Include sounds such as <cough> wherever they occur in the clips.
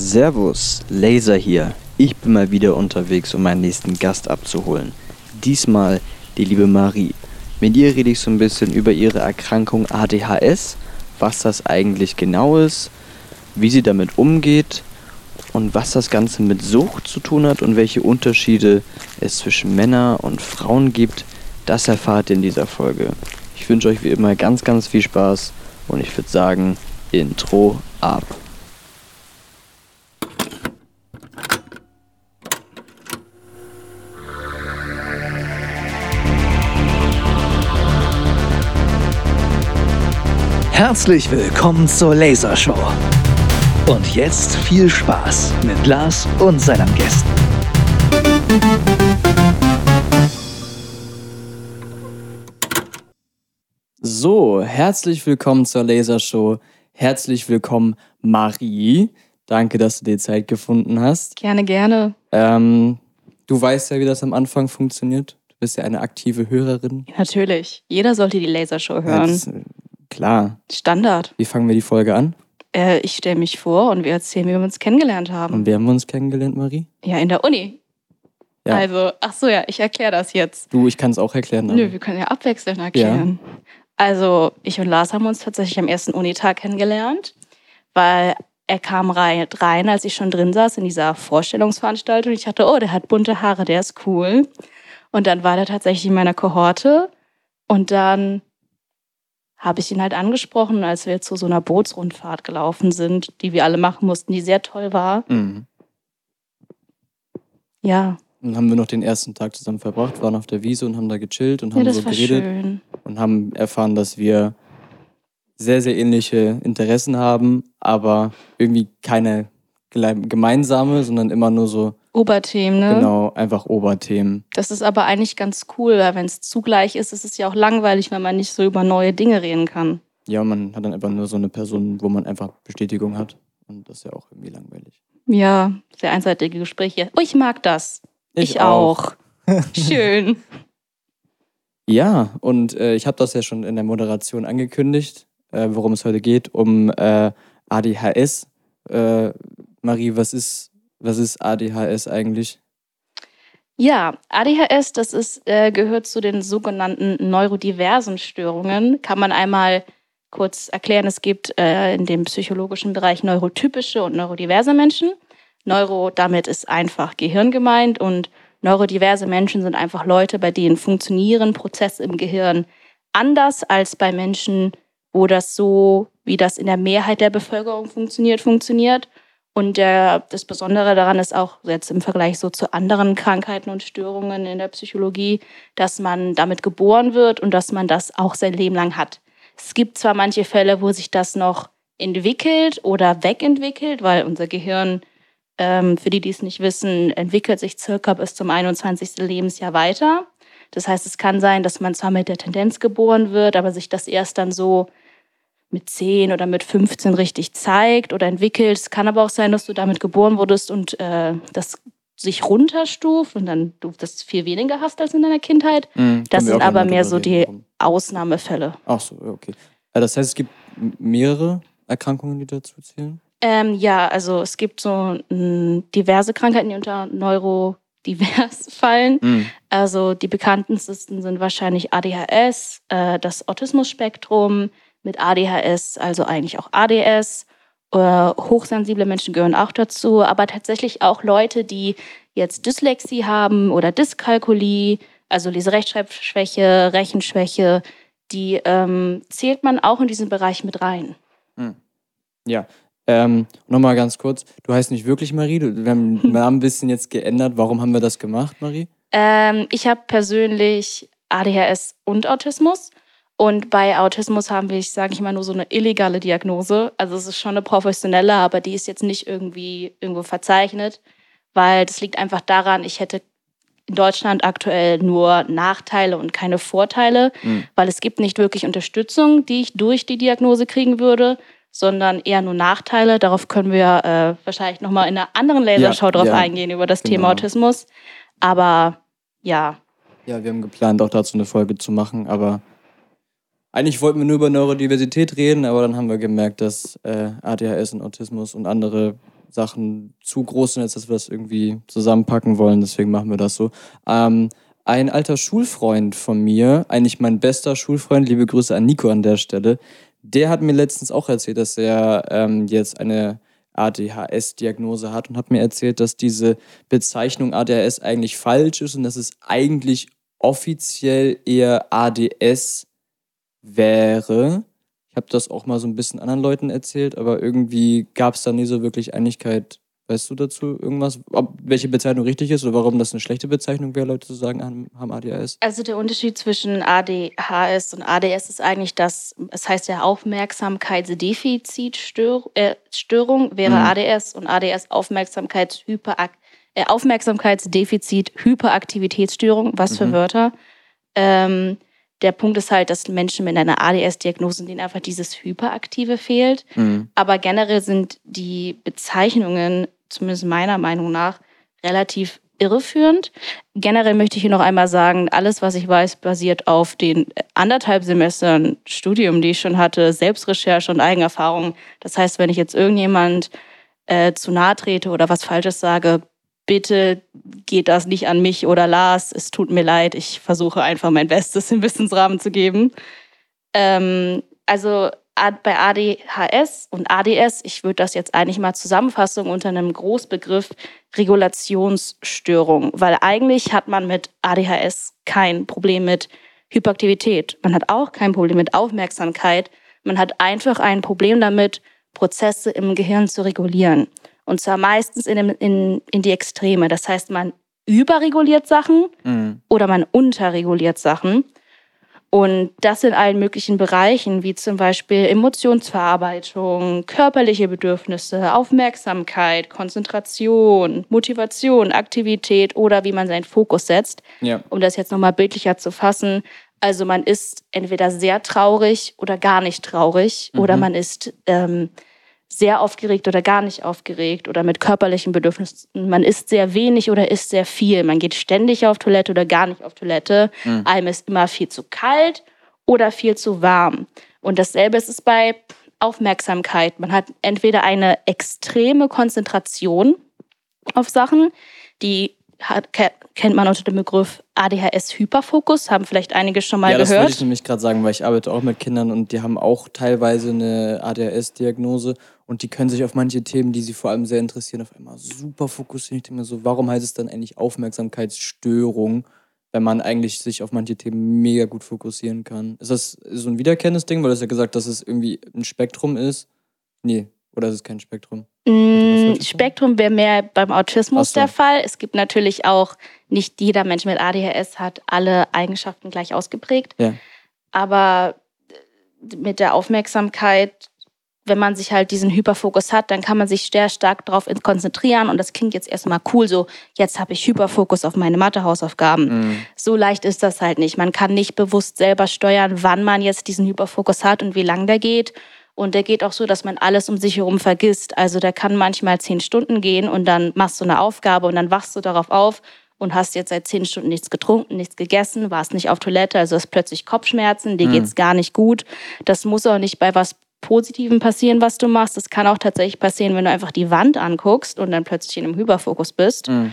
Servus, Laser hier. Ich bin mal wieder unterwegs, um meinen nächsten Gast abzuholen. Diesmal die liebe Marie. Mit ihr rede ich so ein bisschen über ihre Erkrankung ADHS, was das eigentlich genau ist, wie sie damit umgeht und was das Ganze mit Sucht zu tun hat und welche Unterschiede es zwischen Männern und Frauen gibt. Das erfahrt ihr in dieser Folge. Ich wünsche euch wie immer ganz, ganz viel Spaß und ich würde sagen, Intro ab. Herzlich willkommen zur Lasershow. Und jetzt viel Spaß mit Lars und seinen Gästen. So, herzlich willkommen zur Lasershow. Herzlich willkommen, Marie. Danke, dass du dir Zeit gefunden hast. Gerne, gerne. Ähm, du weißt ja, wie das am Anfang funktioniert. Du bist ja eine aktive Hörerin. Natürlich. Jeder sollte die Lasershow hören. Äh, klar. Standard. Wie fangen wir die Folge an? Äh, ich stelle mich vor und wir erzählen, wie wir uns kennengelernt haben. Und wie haben wir uns kennengelernt, Marie? Ja, in der Uni. Ja. Also, ach so, ja, ich erkläre das jetzt. Du, ich kann es auch erklären. Nö, aber- wir können ja abwechselnd erklären. Also, ich und Lars haben uns tatsächlich am ersten Unitag kennengelernt, weil er kam rein, rein, als ich schon drin saß in dieser Vorstellungsveranstaltung. Ich dachte, oh, der hat bunte Haare, der ist cool. Und dann war der tatsächlich in meiner Kohorte. Und dann habe ich ihn halt angesprochen, als wir zu so einer Bootsrundfahrt gelaufen sind, die wir alle machen mussten, die sehr toll war. Mhm. Ja, Dann haben wir noch den ersten Tag zusammen verbracht, waren auf der Wiese und haben da gechillt und ja haben das so geredet schön. und haben erfahren, dass wir sehr, sehr ähnliche Interessen haben, aber irgendwie keine gemeinsame, sondern immer nur so, Oberthemen, ne? genau, einfach Oberthemen. Das ist aber eigentlich ganz cool, weil wenn es zugleich ist, ist es ja auch langweilig, wenn man nicht so über neue Dinge reden kann. Ja, man hat dann einfach nur so eine Person, wo man einfach Bestätigung hat. Und das ist ja auch irgendwie langweilig. Ja, sehr einseitige Gespräche. Oh, ich mag das. Ich, auch. <laughs> <laughs> Schön. Ja, und äh, ich habe das ja schon in der Moderation angekündigt, äh, worum es heute geht, um äh, ADHS. Äh, Marie, was ist, was ist ADHS eigentlich? Ja, ADHS, das ist, äh, gehört zu den sogenannten neurodiversen Störungen. Kann man einmal kurz erklären. Es gibt äh, in dem psychologischen Bereich neurotypische und neurodiverse Menschen. Neuro, damit ist einfach Gehirn gemeint und neurodiverse Menschen sind einfach Leute, bei denen funktionieren Prozesse im Gehirn anders als bei Menschen, wo das so, wie das in der Mehrheit der Bevölkerung funktioniert, funktioniert. Und der, das Besondere daran ist auch jetzt im Vergleich so zu anderen Krankheiten und Störungen in der Psychologie, dass man damit geboren wird und dass man das auch sein Leben lang hat. Es gibt zwar manche Fälle, wo sich das noch entwickelt oder wegentwickelt, weil unser Gehirn, ähm, für die, die es nicht wissen, entwickelt sich circa bis zum 21. Lebensjahr weiter. Das heißt, es kann sein, dass man zwar mit der Tendenz geboren wird, aber sich das erst dann so mit 10 oder mit 15 richtig zeigt oder entwickelt. Es kann aber auch sein, dass du damit geboren wurdest und äh, das sich runterstuft und dann du das viel weniger hast als in deiner Kindheit. Mhm, Das sind aber mehr so die warum. Ausnahmefälle. Ach so, okay. Äh, Das heißt, es gibt m- mehrere Erkrankungen, die dazu zählen? Ähm, ja, also es gibt so mh, diverse Krankheiten, die unter neurodivers <laughs> fallen. Mhm. Also die bekanntesten sind wahrscheinlich ADHS, äh, das Autismusspektrum mit ADHS, also eigentlich auch ADS. Äh, hochsensible Menschen gehören auch dazu, aber tatsächlich auch Leute, die jetzt Dyslexie haben oder Dyskalkulie, also Leserechtschreibschwäche, Rechenschwäche, die ähm, zählt man auch in diesen Bereich mit rein. Ja. Ähm, Nochmal ganz kurz, du heißt nicht wirklich Marie, du, wir haben <laughs> den Namen ein bisschen jetzt geändert. Warum haben wir das gemacht, Marie? Ähm, ich habe persönlich ADHS und Autismus. Und bei Autismus haben wir, sage ich mal, nur so eine illegale Diagnose. Also es ist schon eine professionelle, aber die ist jetzt nicht irgendwie irgendwo verzeichnet, weil das liegt einfach daran, ich hätte in Deutschland aktuell nur Nachteile und keine Vorteile, Mhm. weil es gibt nicht wirklich Unterstützung, die ich durch die Diagnose kriegen würde, sondern eher nur Nachteile. Darauf können wir äh, wahrscheinlich nochmal in einer anderen Lasershow Ja, drauf ja, eingehen über das Thema genau. Autismus. Aber ja, Ja, wir haben geplant, auch dazu eine Folge zu machen, aber eigentlich wollten wir nur über Neurodiversität reden, aber dann haben wir gemerkt, dass äh, ADHS und Autismus und andere Sachen zu groß sind, als dass wir das irgendwie zusammenpacken wollen. Deswegen machen wir das so. Ähm, ein alter Schulfreund von mir, eigentlich mein bester Schulfreund, liebe Grüße an Nico an der Stelle, der hat mir letztens auch erzählt, dass er ähm, jetzt eine ADHS-Diagnose hat und hat mir erzählt, dass diese Bezeichnung ADHS eigentlich falsch ist und dass es eigentlich offiziell eher ADS wäre. Ich habe das auch mal so ein bisschen anderen Leuten erzählt, aber irgendwie gab es da nie so wirklich Einigkeit. Weißt du dazu irgendwas, ob welche Bezeichnung richtig ist oder warum das eine schlechte Bezeichnung wäre, Leute zu sagen, haben ADHS? Also der Unterschied zwischen ADHS und ADS ist eigentlich, dass es heißt ja Aufmerksamkeitsdefizitstörung äh, wäre mhm. ADS und ADS Aufmerksamkeitshyperak äh, Aufmerksamkeitsdefizit Hyperaktivitätsstörung, was für mhm. Wörter. Ähm, der Punkt ist halt, dass Menschen mit einer ADS-Diagnose, denen einfach dieses Hyperaktive fehlt. Mhm. Aber generell sind die Bezeichnungen, zumindest meiner Meinung nach, relativ irreführend. Generell möchte ich hier noch einmal sagen, alles, was ich weiß, basiert auf den anderthalb Semestern Studium, die ich schon hatte, Selbstrecherche und Eigenerfahrung. Das heißt, wenn ich jetzt irgendjemand äh, zu nahe trete oder was Falsches sage, bitte geht das nicht an mich oder Lars. Es tut mir leid. Ich versuche einfach mein Bestes im Wissensrahmen zu geben. Ähm, also bei ADHS und ADS, ich würde das jetzt eigentlich mal Zusammenfassung unter einem Großbegriff Regulationsstörung, weil eigentlich hat man mit ADHS kein Problem mit Hyperaktivität. Man hat auch kein Problem mit Aufmerksamkeit. Man hat einfach ein Problem damit, Prozesse im Gehirn zu regulieren. Und zwar meistens in, in, in die Extreme. Das heißt, man überreguliert Sachen mhm. oder man unterreguliert Sachen. Und das in allen möglichen Bereichen, wie zum Beispiel Emotionsverarbeitung, körperliche Bedürfnisse, Aufmerksamkeit, Konzentration, Motivation, Aktivität oder wie man seinen Fokus setzt. Ja. Um das jetzt nochmal bildlicher zu fassen. Also man ist entweder sehr traurig oder gar nicht traurig mhm. oder man ist ähm, sehr aufgeregt oder gar nicht aufgeregt oder mit körperlichen Bedürfnissen. Man isst sehr wenig oder isst sehr viel. Man geht ständig auf Toilette oder gar nicht auf Toilette. Mhm. Einem ist immer viel zu kalt oder viel zu warm. Und dasselbe ist es bei Aufmerksamkeit. Man hat entweder eine extreme Konzentration auf Sachen, die hat, kennt man unter dem Begriff ADHS-Hyperfokus, haben vielleicht einige schon mal ja, gehört. Ja, das wollte ich nämlich gerade sagen, weil ich arbeite auch mit Kindern und die haben auch teilweise eine ADHS-Diagnose und die können sich auf manche Themen, die sie vor allem sehr interessieren, auf einmal super fokussieren. Ich denke mir so, warum heißt es dann eigentlich Aufmerksamkeitsstörung, wenn man eigentlich sich auf manche Themen mega gut fokussieren kann? Ist das so ein wiederkehrendes Ding, weil du hast ja gesagt, dass es irgendwie ein Spektrum ist? Nee, oder ist es kein Spektrum? Mm, Spektrum wäre mehr beim Autismus so. der Fall. Es gibt natürlich auch, nicht jeder Mensch mit ADHS hat alle Eigenschaften gleich ausgeprägt. Ja. Aber mit der Aufmerksamkeit, wenn man sich halt diesen Hyperfokus hat, dann kann man sich sehr stark darauf konzentrieren. Und das klingt jetzt erstmal cool, so jetzt habe ich Hyperfokus auf meine Mathehausaufgaben. Mhm. So leicht ist das halt nicht. Man kann nicht bewusst selber steuern, wann man jetzt diesen Hyperfokus hat und wie lang der geht. Und der geht auch so, dass man alles um sich herum vergisst. Also der kann manchmal zehn Stunden gehen und dann machst du eine Aufgabe und dann wachst du darauf auf und hast jetzt seit zehn Stunden nichts getrunken, nichts gegessen, warst nicht auf Toilette, also hast plötzlich Kopfschmerzen, dir mhm. geht's gar nicht gut. Das muss auch nicht bei was Positivem passieren, was du machst. Das kann auch tatsächlich passieren, wenn du einfach die Wand anguckst und dann plötzlich in einem Hyperfokus bist. Mhm.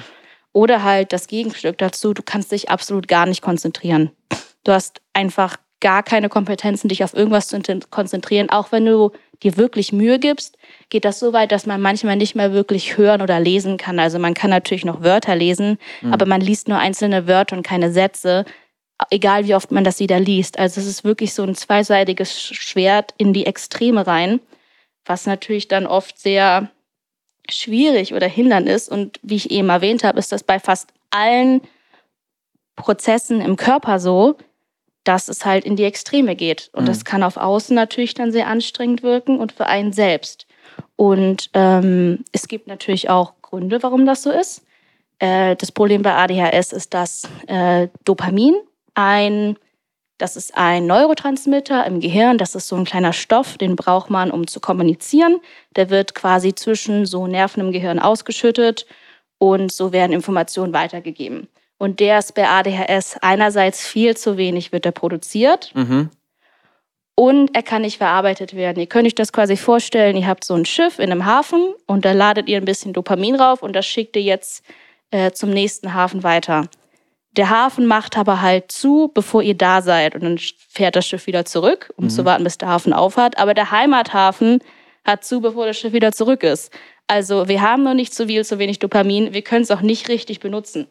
Oder halt das Gegenstück dazu, du kannst dich absolut gar nicht konzentrieren. Du hast einfach gar keine Kompetenzen, dich auf irgendwas zu konzentrieren. Auch wenn du dir wirklich Mühe gibst, geht das so weit, dass man manchmal nicht mehr wirklich hören oder lesen kann. Also man kann natürlich noch Wörter lesen, mhm. aber man liest nur einzelne Wörter und keine Sätze, egal wie oft man das wieder liest. Also es ist wirklich so ein zweiseitiges Schwert in die Extreme rein, was natürlich dann oft sehr schwierig oder hindern ist. Und wie ich eben erwähnt habe, ist das bei fast allen Prozessen im Körper so, dass es halt in die Extreme geht. Und mhm. das kann auf außen natürlich dann sehr anstrengend wirken und für einen selbst. Und ähm, es gibt natürlich auch Gründe, warum das so ist. Äh, das Problem bei ADHS ist, dass äh, Dopamin ein, das ist ein Neurotransmitter im Gehirn, das ist so ein kleiner Stoff, den braucht man, um zu kommunizieren. Der wird quasi zwischen so Nerven im Gehirn ausgeschüttet und so werden Informationen weitergegeben. Und der ist bei ADHS einerseits viel zu wenig wird er produziert. Mhm. und er kann nicht verarbeitet werden. Ihr könnt euch das quasi vorstellen, ihr habt so ein Schiff in einem Hafen und da ladet ihr ein bisschen Dopamin rauf und das schickt ihr jetzt äh, zum nächsten Hafen weiter. Der Hafen macht aber halt zu, bevor ihr da seid und dann fährt das Schiff wieder zurück, um mhm. zu warten, bis der Hafen aufhat. Aber der Heimathafen hat zu, bevor das Schiff wieder zurück ist. Also wir haben noch nicht so viel, so wenig Dopamin, wir können es auch nicht richtig benutzen.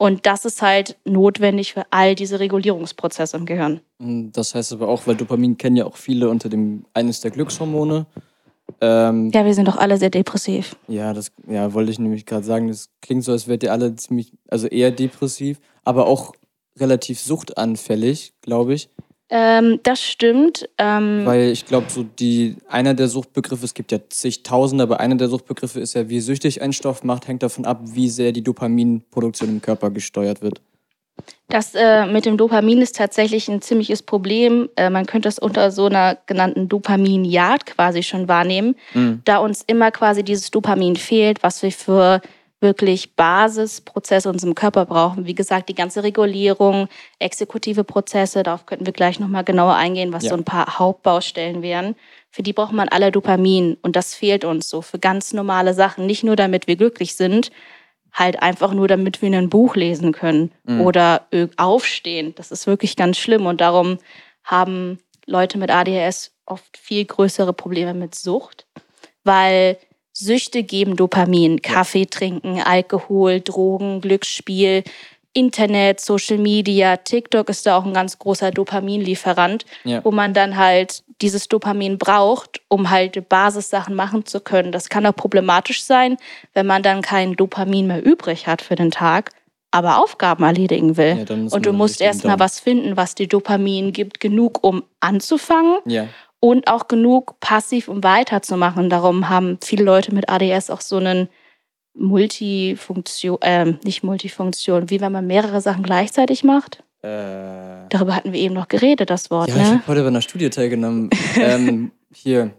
Und das ist halt notwendig für all diese Regulierungsprozesse im Gehirn. Das heißt aber auch, weil Dopamin kennen ja auch viele unter dem eines der Glückshormone. Ähm, ja, wir sind doch alle sehr depressiv. Ja, das ja, wollte ich nämlich gerade sagen. Das klingt so, als wärt ihr alle ziemlich, also eher depressiv, aber auch relativ suchtanfällig, glaube ich. Ähm, das stimmt. Ähm, Weil ich glaube, so die einer der Suchtbegriffe, es gibt ja zigtausende, aber einer der Suchtbegriffe ist ja, wie süchtig ein Stoff macht, hängt davon ab, wie sehr die Dopaminproduktion im Körper gesteuert wird. Das äh, mit dem Dopamin ist tatsächlich ein ziemliches Problem. Äh, man könnte es unter so einer genannten Dopaminjagd quasi schon wahrnehmen, mhm. da uns immer quasi dieses Dopamin fehlt, was wir für wirklich Basisprozesse in unserem Körper brauchen. Wie gesagt, die ganze Regulierung, exekutive Prozesse, darauf könnten wir gleich nochmal genauer eingehen, was ja. so ein paar Hauptbaustellen wären. Für die braucht man alle Dopamin und das fehlt uns so für ganz normale Sachen. Nicht nur damit wir glücklich sind, halt einfach nur damit wir ein Buch lesen können mhm. oder aufstehen. Das ist wirklich ganz schlimm und darum haben Leute mit ADHS oft viel größere Probleme mit Sucht, weil Süchte geben Dopamin. Kaffee trinken, Alkohol, Drogen, Glücksspiel, Internet, Social Media, TikTok ist da auch ein ganz großer Dopaminlieferant, ja. wo man dann halt dieses Dopamin braucht, um halt Basissachen machen zu können. Das kann auch problematisch sein, wenn man dann kein Dopamin mehr übrig hat für den Tag, aber Aufgaben erledigen will. Ja, und du musst erst mal was finden, was dir Dopamin gibt, genug, um anzufangen. Ja und auch genug passiv, um weiterzumachen. Darum haben viele Leute mit ADS auch so einen Multifunktion, äh, nicht Multifunktion, wie wenn man mehrere Sachen gleichzeitig macht. Äh, Darüber hatten wir eben noch geredet, das Wort. Ja, ne? ich habe heute bei einer Studie teilgenommen. ähm, <laughs> hier,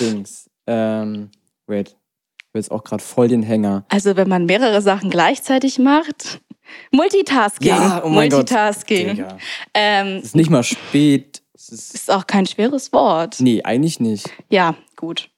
Dings. Ähm, wait, ich will jetzt auch gerade voll den Hänger. Also wenn man mehrere Sachen gleichzeitig macht. Multitasking. Ja, oh mein Multitasking. Gott. Ähm, es ist nicht mal spät ist, ist auch kein schweres Wort. Nee, eigentlich nicht. Ja, gut.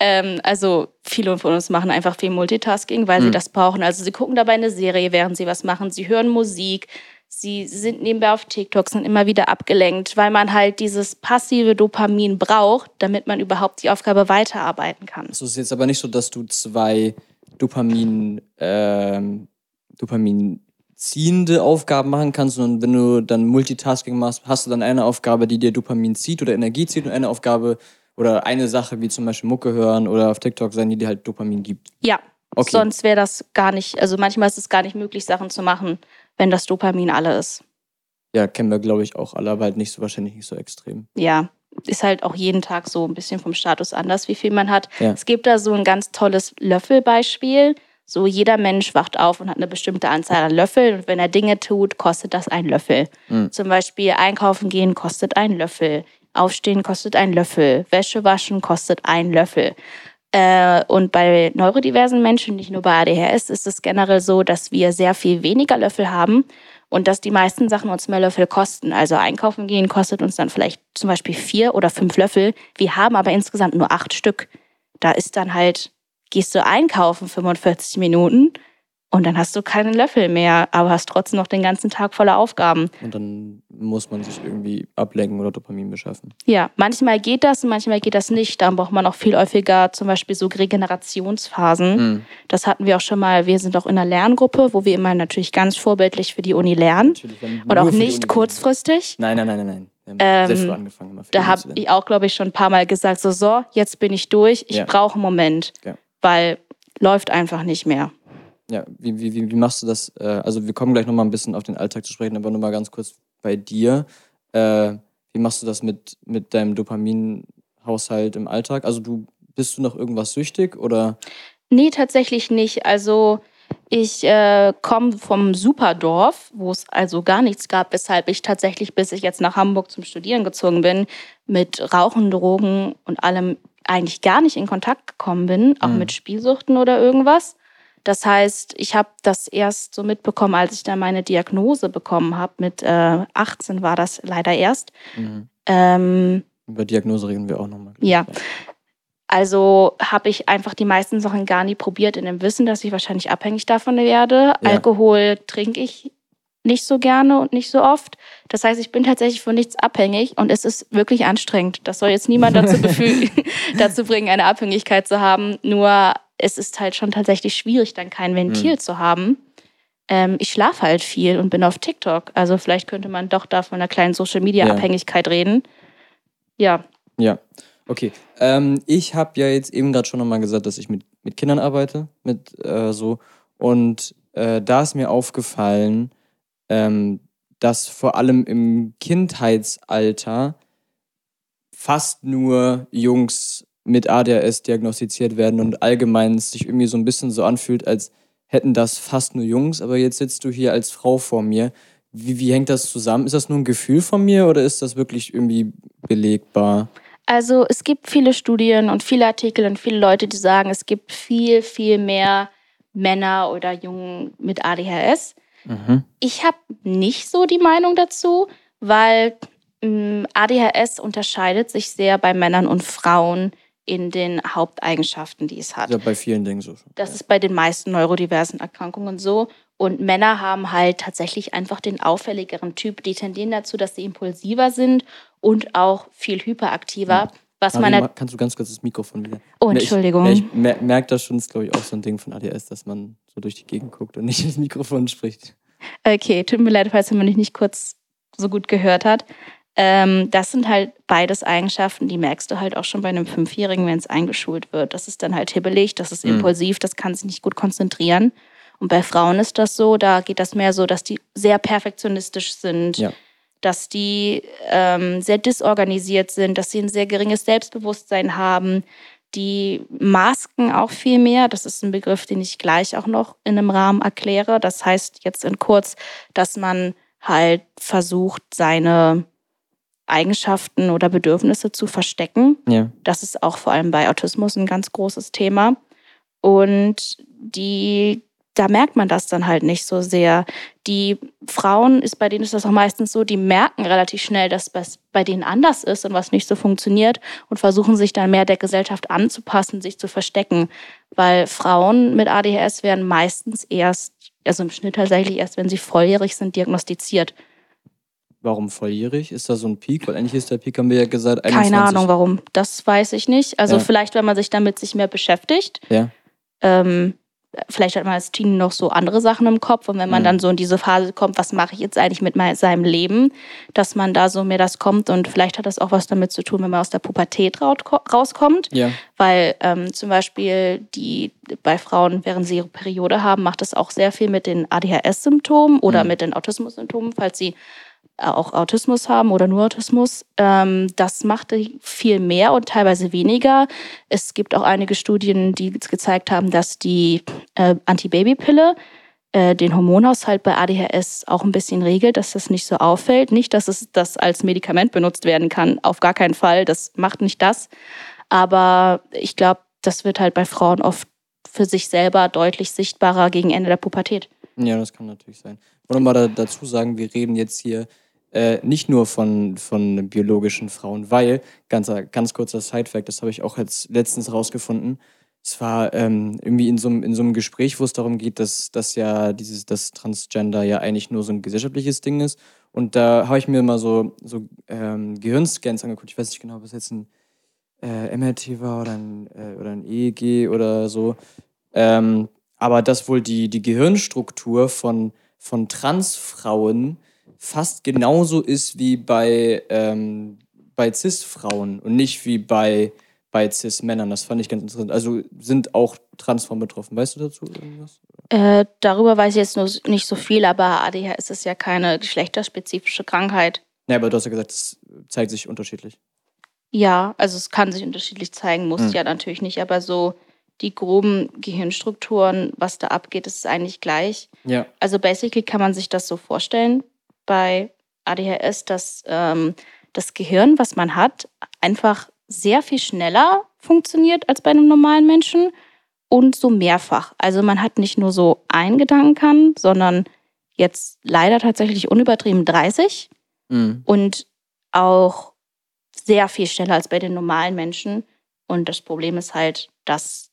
Ähm, also viele von uns machen einfach viel Multitasking, weil mhm. sie das brauchen. Also sie gucken dabei eine Serie, während sie was machen. Sie hören Musik. Sie sind nebenbei auf TikTok, sind immer wieder abgelenkt, weil man halt dieses passive Dopamin braucht, damit man überhaupt die Aufgabe weiterarbeiten kann. Es ist jetzt aber nicht so, dass du zwei Dopamin, ähm, Dopamin ziehende Aufgaben machen kannst, sondern wenn du dann Multitasking machst, hast du dann eine Aufgabe, die dir Dopamin zieht oder Energie zieht und eine Aufgabe oder eine Sache wie zum Beispiel Mucke hören oder auf TikTok sein, die dir halt Dopamin gibt. Ja. Okay. Sonst wäre das gar nicht, also manchmal ist es gar nicht möglich, Sachen zu machen, wenn das Dopamin alle ist. Ja, kennen wir, glaube ich, auch alle, aber halt nicht so wahrscheinlich nicht so extrem. Ja, ist halt auch jeden Tag so ein bisschen vom Status anders, wie viel man hat. Ja. Es gibt da so ein ganz tolles Löffelbeispiel. So jeder Mensch wacht auf und hat eine bestimmte Anzahl an Löffeln und wenn er Dinge tut, kostet das einen Löffel. Mhm. Zum Beispiel einkaufen gehen kostet einen Löffel, aufstehen kostet einen Löffel, Wäsche waschen kostet einen Löffel. Äh, und bei neurodiversen Menschen, nicht nur bei ADHS, ist es generell so, dass wir sehr viel weniger Löffel haben und dass die meisten Sachen uns mehr Löffel kosten. Also einkaufen gehen kostet uns dann vielleicht zum Beispiel vier oder fünf Löffel. Wir haben aber insgesamt nur acht Stück. Da ist dann halt gehst du einkaufen 45 Minuten und dann hast du keinen Löffel mehr, aber hast trotzdem noch den ganzen Tag voller Aufgaben. Und dann muss man sich irgendwie ablenken oder Dopamin beschaffen. Ja, manchmal geht das und manchmal geht das nicht. Dann braucht man auch viel häufiger zum Beispiel so Regenerationsphasen. Mhm. Das hatten wir auch schon mal. Wir sind auch in einer Lerngruppe, wo wir immer natürlich ganz vorbildlich für die Uni lernen. Und auch nicht kurzfristig. Nein, nein, nein, nein, nein. Ähm, da habe ich auch, glaube ich, schon ein paar Mal gesagt, so, so, jetzt bin ich durch, ich ja. brauche einen Moment. Ja weil läuft einfach nicht mehr. Ja, wie, wie, wie machst du das? Äh, also wir kommen gleich nochmal ein bisschen auf den Alltag zu sprechen, aber nur mal ganz kurz bei dir. Äh, wie machst du das mit, mit deinem Dopaminhaushalt im Alltag? Also du bist du noch irgendwas süchtig oder? Nee, tatsächlich nicht. Also ich äh, komme vom Superdorf, wo es also gar nichts gab, weshalb ich tatsächlich, bis ich jetzt nach Hamburg zum Studieren gezogen bin, mit Rauchen, Drogen und allem eigentlich gar nicht in Kontakt gekommen bin, auch mhm. mit Spielsuchten oder irgendwas. Das heißt, ich habe das erst so mitbekommen, als ich dann meine Diagnose bekommen habe. Mit äh, 18 war das leider erst. Mhm. Ähm, Über Diagnose reden wir auch nochmal. Ja. Also habe ich einfach die meisten Sachen gar nie probiert in dem Wissen, dass ich wahrscheinlich abhängig davon werde. Ja. Alkohol trinke ich nicht so gerne und nicht so oft. Das heißt, ich bin tatsächlich von nichts abhängig und es ist wirklich anstrengend. Das soll jetzt niemand dazu, <laughs> <laughs> dazu bringen, eine Abhängigkeit zu haben. Nur es ist halt schon tatsächlich schwierig, dann kein Ventil zu haben. Ähm, ich schlafe halt viel und bin auf TikTok. Also vielleicht könnte man doch da von einer kleinen Social-Media-Abhängigkeit reden. Ja, Ja, okay. Ähm, ich habe ja jetzt eben gerade schon nochmal gesagt, dass ich mit, mit Kindern arbeite, mit äh, so. Und äh, da ist mir aufgefallen, ähm, dass vor allem im Kindheitsalter fast nur Jungs mit ADHS diagnostiziert werden und allgemein es sich irgendwie so ein bisschen so anfühlt, als hätten das fast nur Jungs, aber jetzt sitzt du hier als Frau vor mir. Wie, wie hängt das zusammen? Ist das nur ein Gefühl von mir oder ist das wirklich irgendwie belegbar? Also es gibt viele Studien und viele Artikel und viele Leute, die sagen, es gibt viel, viel mehr Männer oder Jungen mit ADHS. Mhm. Ich habe nicht so die Meinung dazu, weil mh, ADHS unterscheidet sich sehr bei Männern und Frauen in den Haupteigenschaften, die es hat. Ja, bei vielen Dingen so. Das ist bei den meisten neurodiversen Erkrankungen so. Und Männer haben halt tatsächlich einfach den auffälligeren Typ. Die tendieren dazu, dass sie impulsiver sind und auch viel hyperaktiver. Was man Mari, halt- ma- kannst du ganz kurz das Mikrofon wieder? Oh, Entschuldigung. Ich, ich mer merke das schon, ist glaube ich auch so ein Ding von ADS, dass man so durch die Gegend guckt und nicht ins Mikrofon spricht. Okay, tut mir leid, falls man mich nicht kurz so gut gehört hat. Ähm, das sind halt beides Eigenschaften, die merkst du halt auch schon bei einem Fünfjährigen, wenn es eingeschult wird. Das ist dann halt hibbelig, das ist Mhm. impulsiv, das kann sich nicht gut konzentrieren. Und bei Frauen ist das so, da geht das mehr so, dass die sehr perfektionistisch sind, Ja. Dass die ähm, sehr disorganisiert sind, dass sie ein sehr geringes Selbstbewusstsein haben. Die masken auch viel mehr. Das ist ein Begriff, den ich gleich auch noch in einem Rahmen erkläre. Das heißt jetzt in kurz, dass man halt versucht, seine Eigenschaften oder Bedürfnisse zu verstecken. Ja. Das ist auch vor allem bei Autismus ein ganz großes Thema. Und die, da merkt man das dann halt nicht so sehr. Die Frauen ist, bei denen ist das auch meistens so, die merken relativ schnell, dass was bei denen anders ist und was nicht so funktioniert und versuchen sich dann mehr der Gesellschaft anzupassen, sich zu verstecken. Weil Frauen mit ADHS werden meistens erst, also im Schnitt tatsächlich erst, wenn sie volljährig sind, diagnostiziert. Warum volljährig? Ist da so ein Peak? Weil eigentlich ist der Peak, haben wir ja gesagt, 21. Keine Ahnung warum. Das weiß ich nicht. Also Ja. vielleicht, wenn man sich damit sich mehr beschäftigt. Ja. Ähm, vielleicht hat man als Teenie noch so andere Sachen im Kopf. Und wenn man Mhm. dann so in diese Phase kommt, was mache ich jetzt eigentlich mit mein, seinem Leben, dass man da so mehr das kommt. Und vielleicht hat das auch was damit zu tun, wenn man aus der Pubertät rauskommt. Ja. Weil ähm, zum Beispiel die bei Frauen, während sie ihre Periode haben, macht das auch sehr viel mit den ADHS-Symptomen oder Mhm. mit den Autismus-Symptomen, falls sie auch Autismus haben oder nur Autismus. Ähm, das macht viel mehr und teilweise weniger. Es gibt auch einige Studien, die gezeigt haben, dass die äh, Antibabypille äh, den Hormonhaushalt bei ADHS auch ein bisschen regelt, dass das nicht so auffällt. Nicht, dass es das als Medikament benutzt werden kann, auf gar keinen Fall. Das macht nicht das. Aber ich glaube, das wird halt bei Frauen oft für sich selber deutlich sichtbarer gegen Ende der Pubertät. Ja, das kann natürlich sein. Wollte mal da, dazu sagen, wir reden jetzt hier äh, nicht nur von, von biologischen Frauen, weil, ganz, ganz kurzer Sidefact, das habe ich auch jetzt letztens rausgefunden. Es war ähm, irgendwie in so, einem- in so einem Gespräch, wo es darum geht, dass, dass ja dieses, das Transgender ja eigentlich nur so ein gesellschaftliches Ding ist. Und da habe ich mir mal so, so ähm, Gehirnscans angeguckt. Ich weiß nicht genau, ob es jetzt ein äh, MRT war oder ein, äh, oder ein EEG oder so. Ähm, aber dass wohl die, die Gehirnstruktur von, von Transfrauen fast genauso ist wie bei, ähm, bei Cis-Frauen und nicht wie bei, bei Cis-Männern. Das fand ich ganz interessant. Also sind auch Transfrauen betroffen. Weißt du dazu irgendwas? Äh, darüber weiß ich jetzt nur nicht so viel, aber ADHS ist ja keine geschlechterspezifische Krankheit. Ja, aber du hast ja gesagt, es zeigt sich unterschiedlich. Ja, also es kann sich unterschiedlich zeigen, muss Hm. ja natürlich nicht, aber so die groben Gehirnstrukturen, was da abgeht, ist eigentlich gleich. Ja. Also basically kann man sich das so vorstellen bei ADHS, dass ähm, das Gehirn, was man hat, einfach sehr viel schneller funktioniert als bei einem normalen Menschen und so mehrfach. Also man hat nicht nur so einen Gedankengang, sondern jetzt leider tatsächlich unübertrieben 30 Mhm. und auch sehr viel schneller als bei den normalen Menschen. Und das Problem ist halt, dass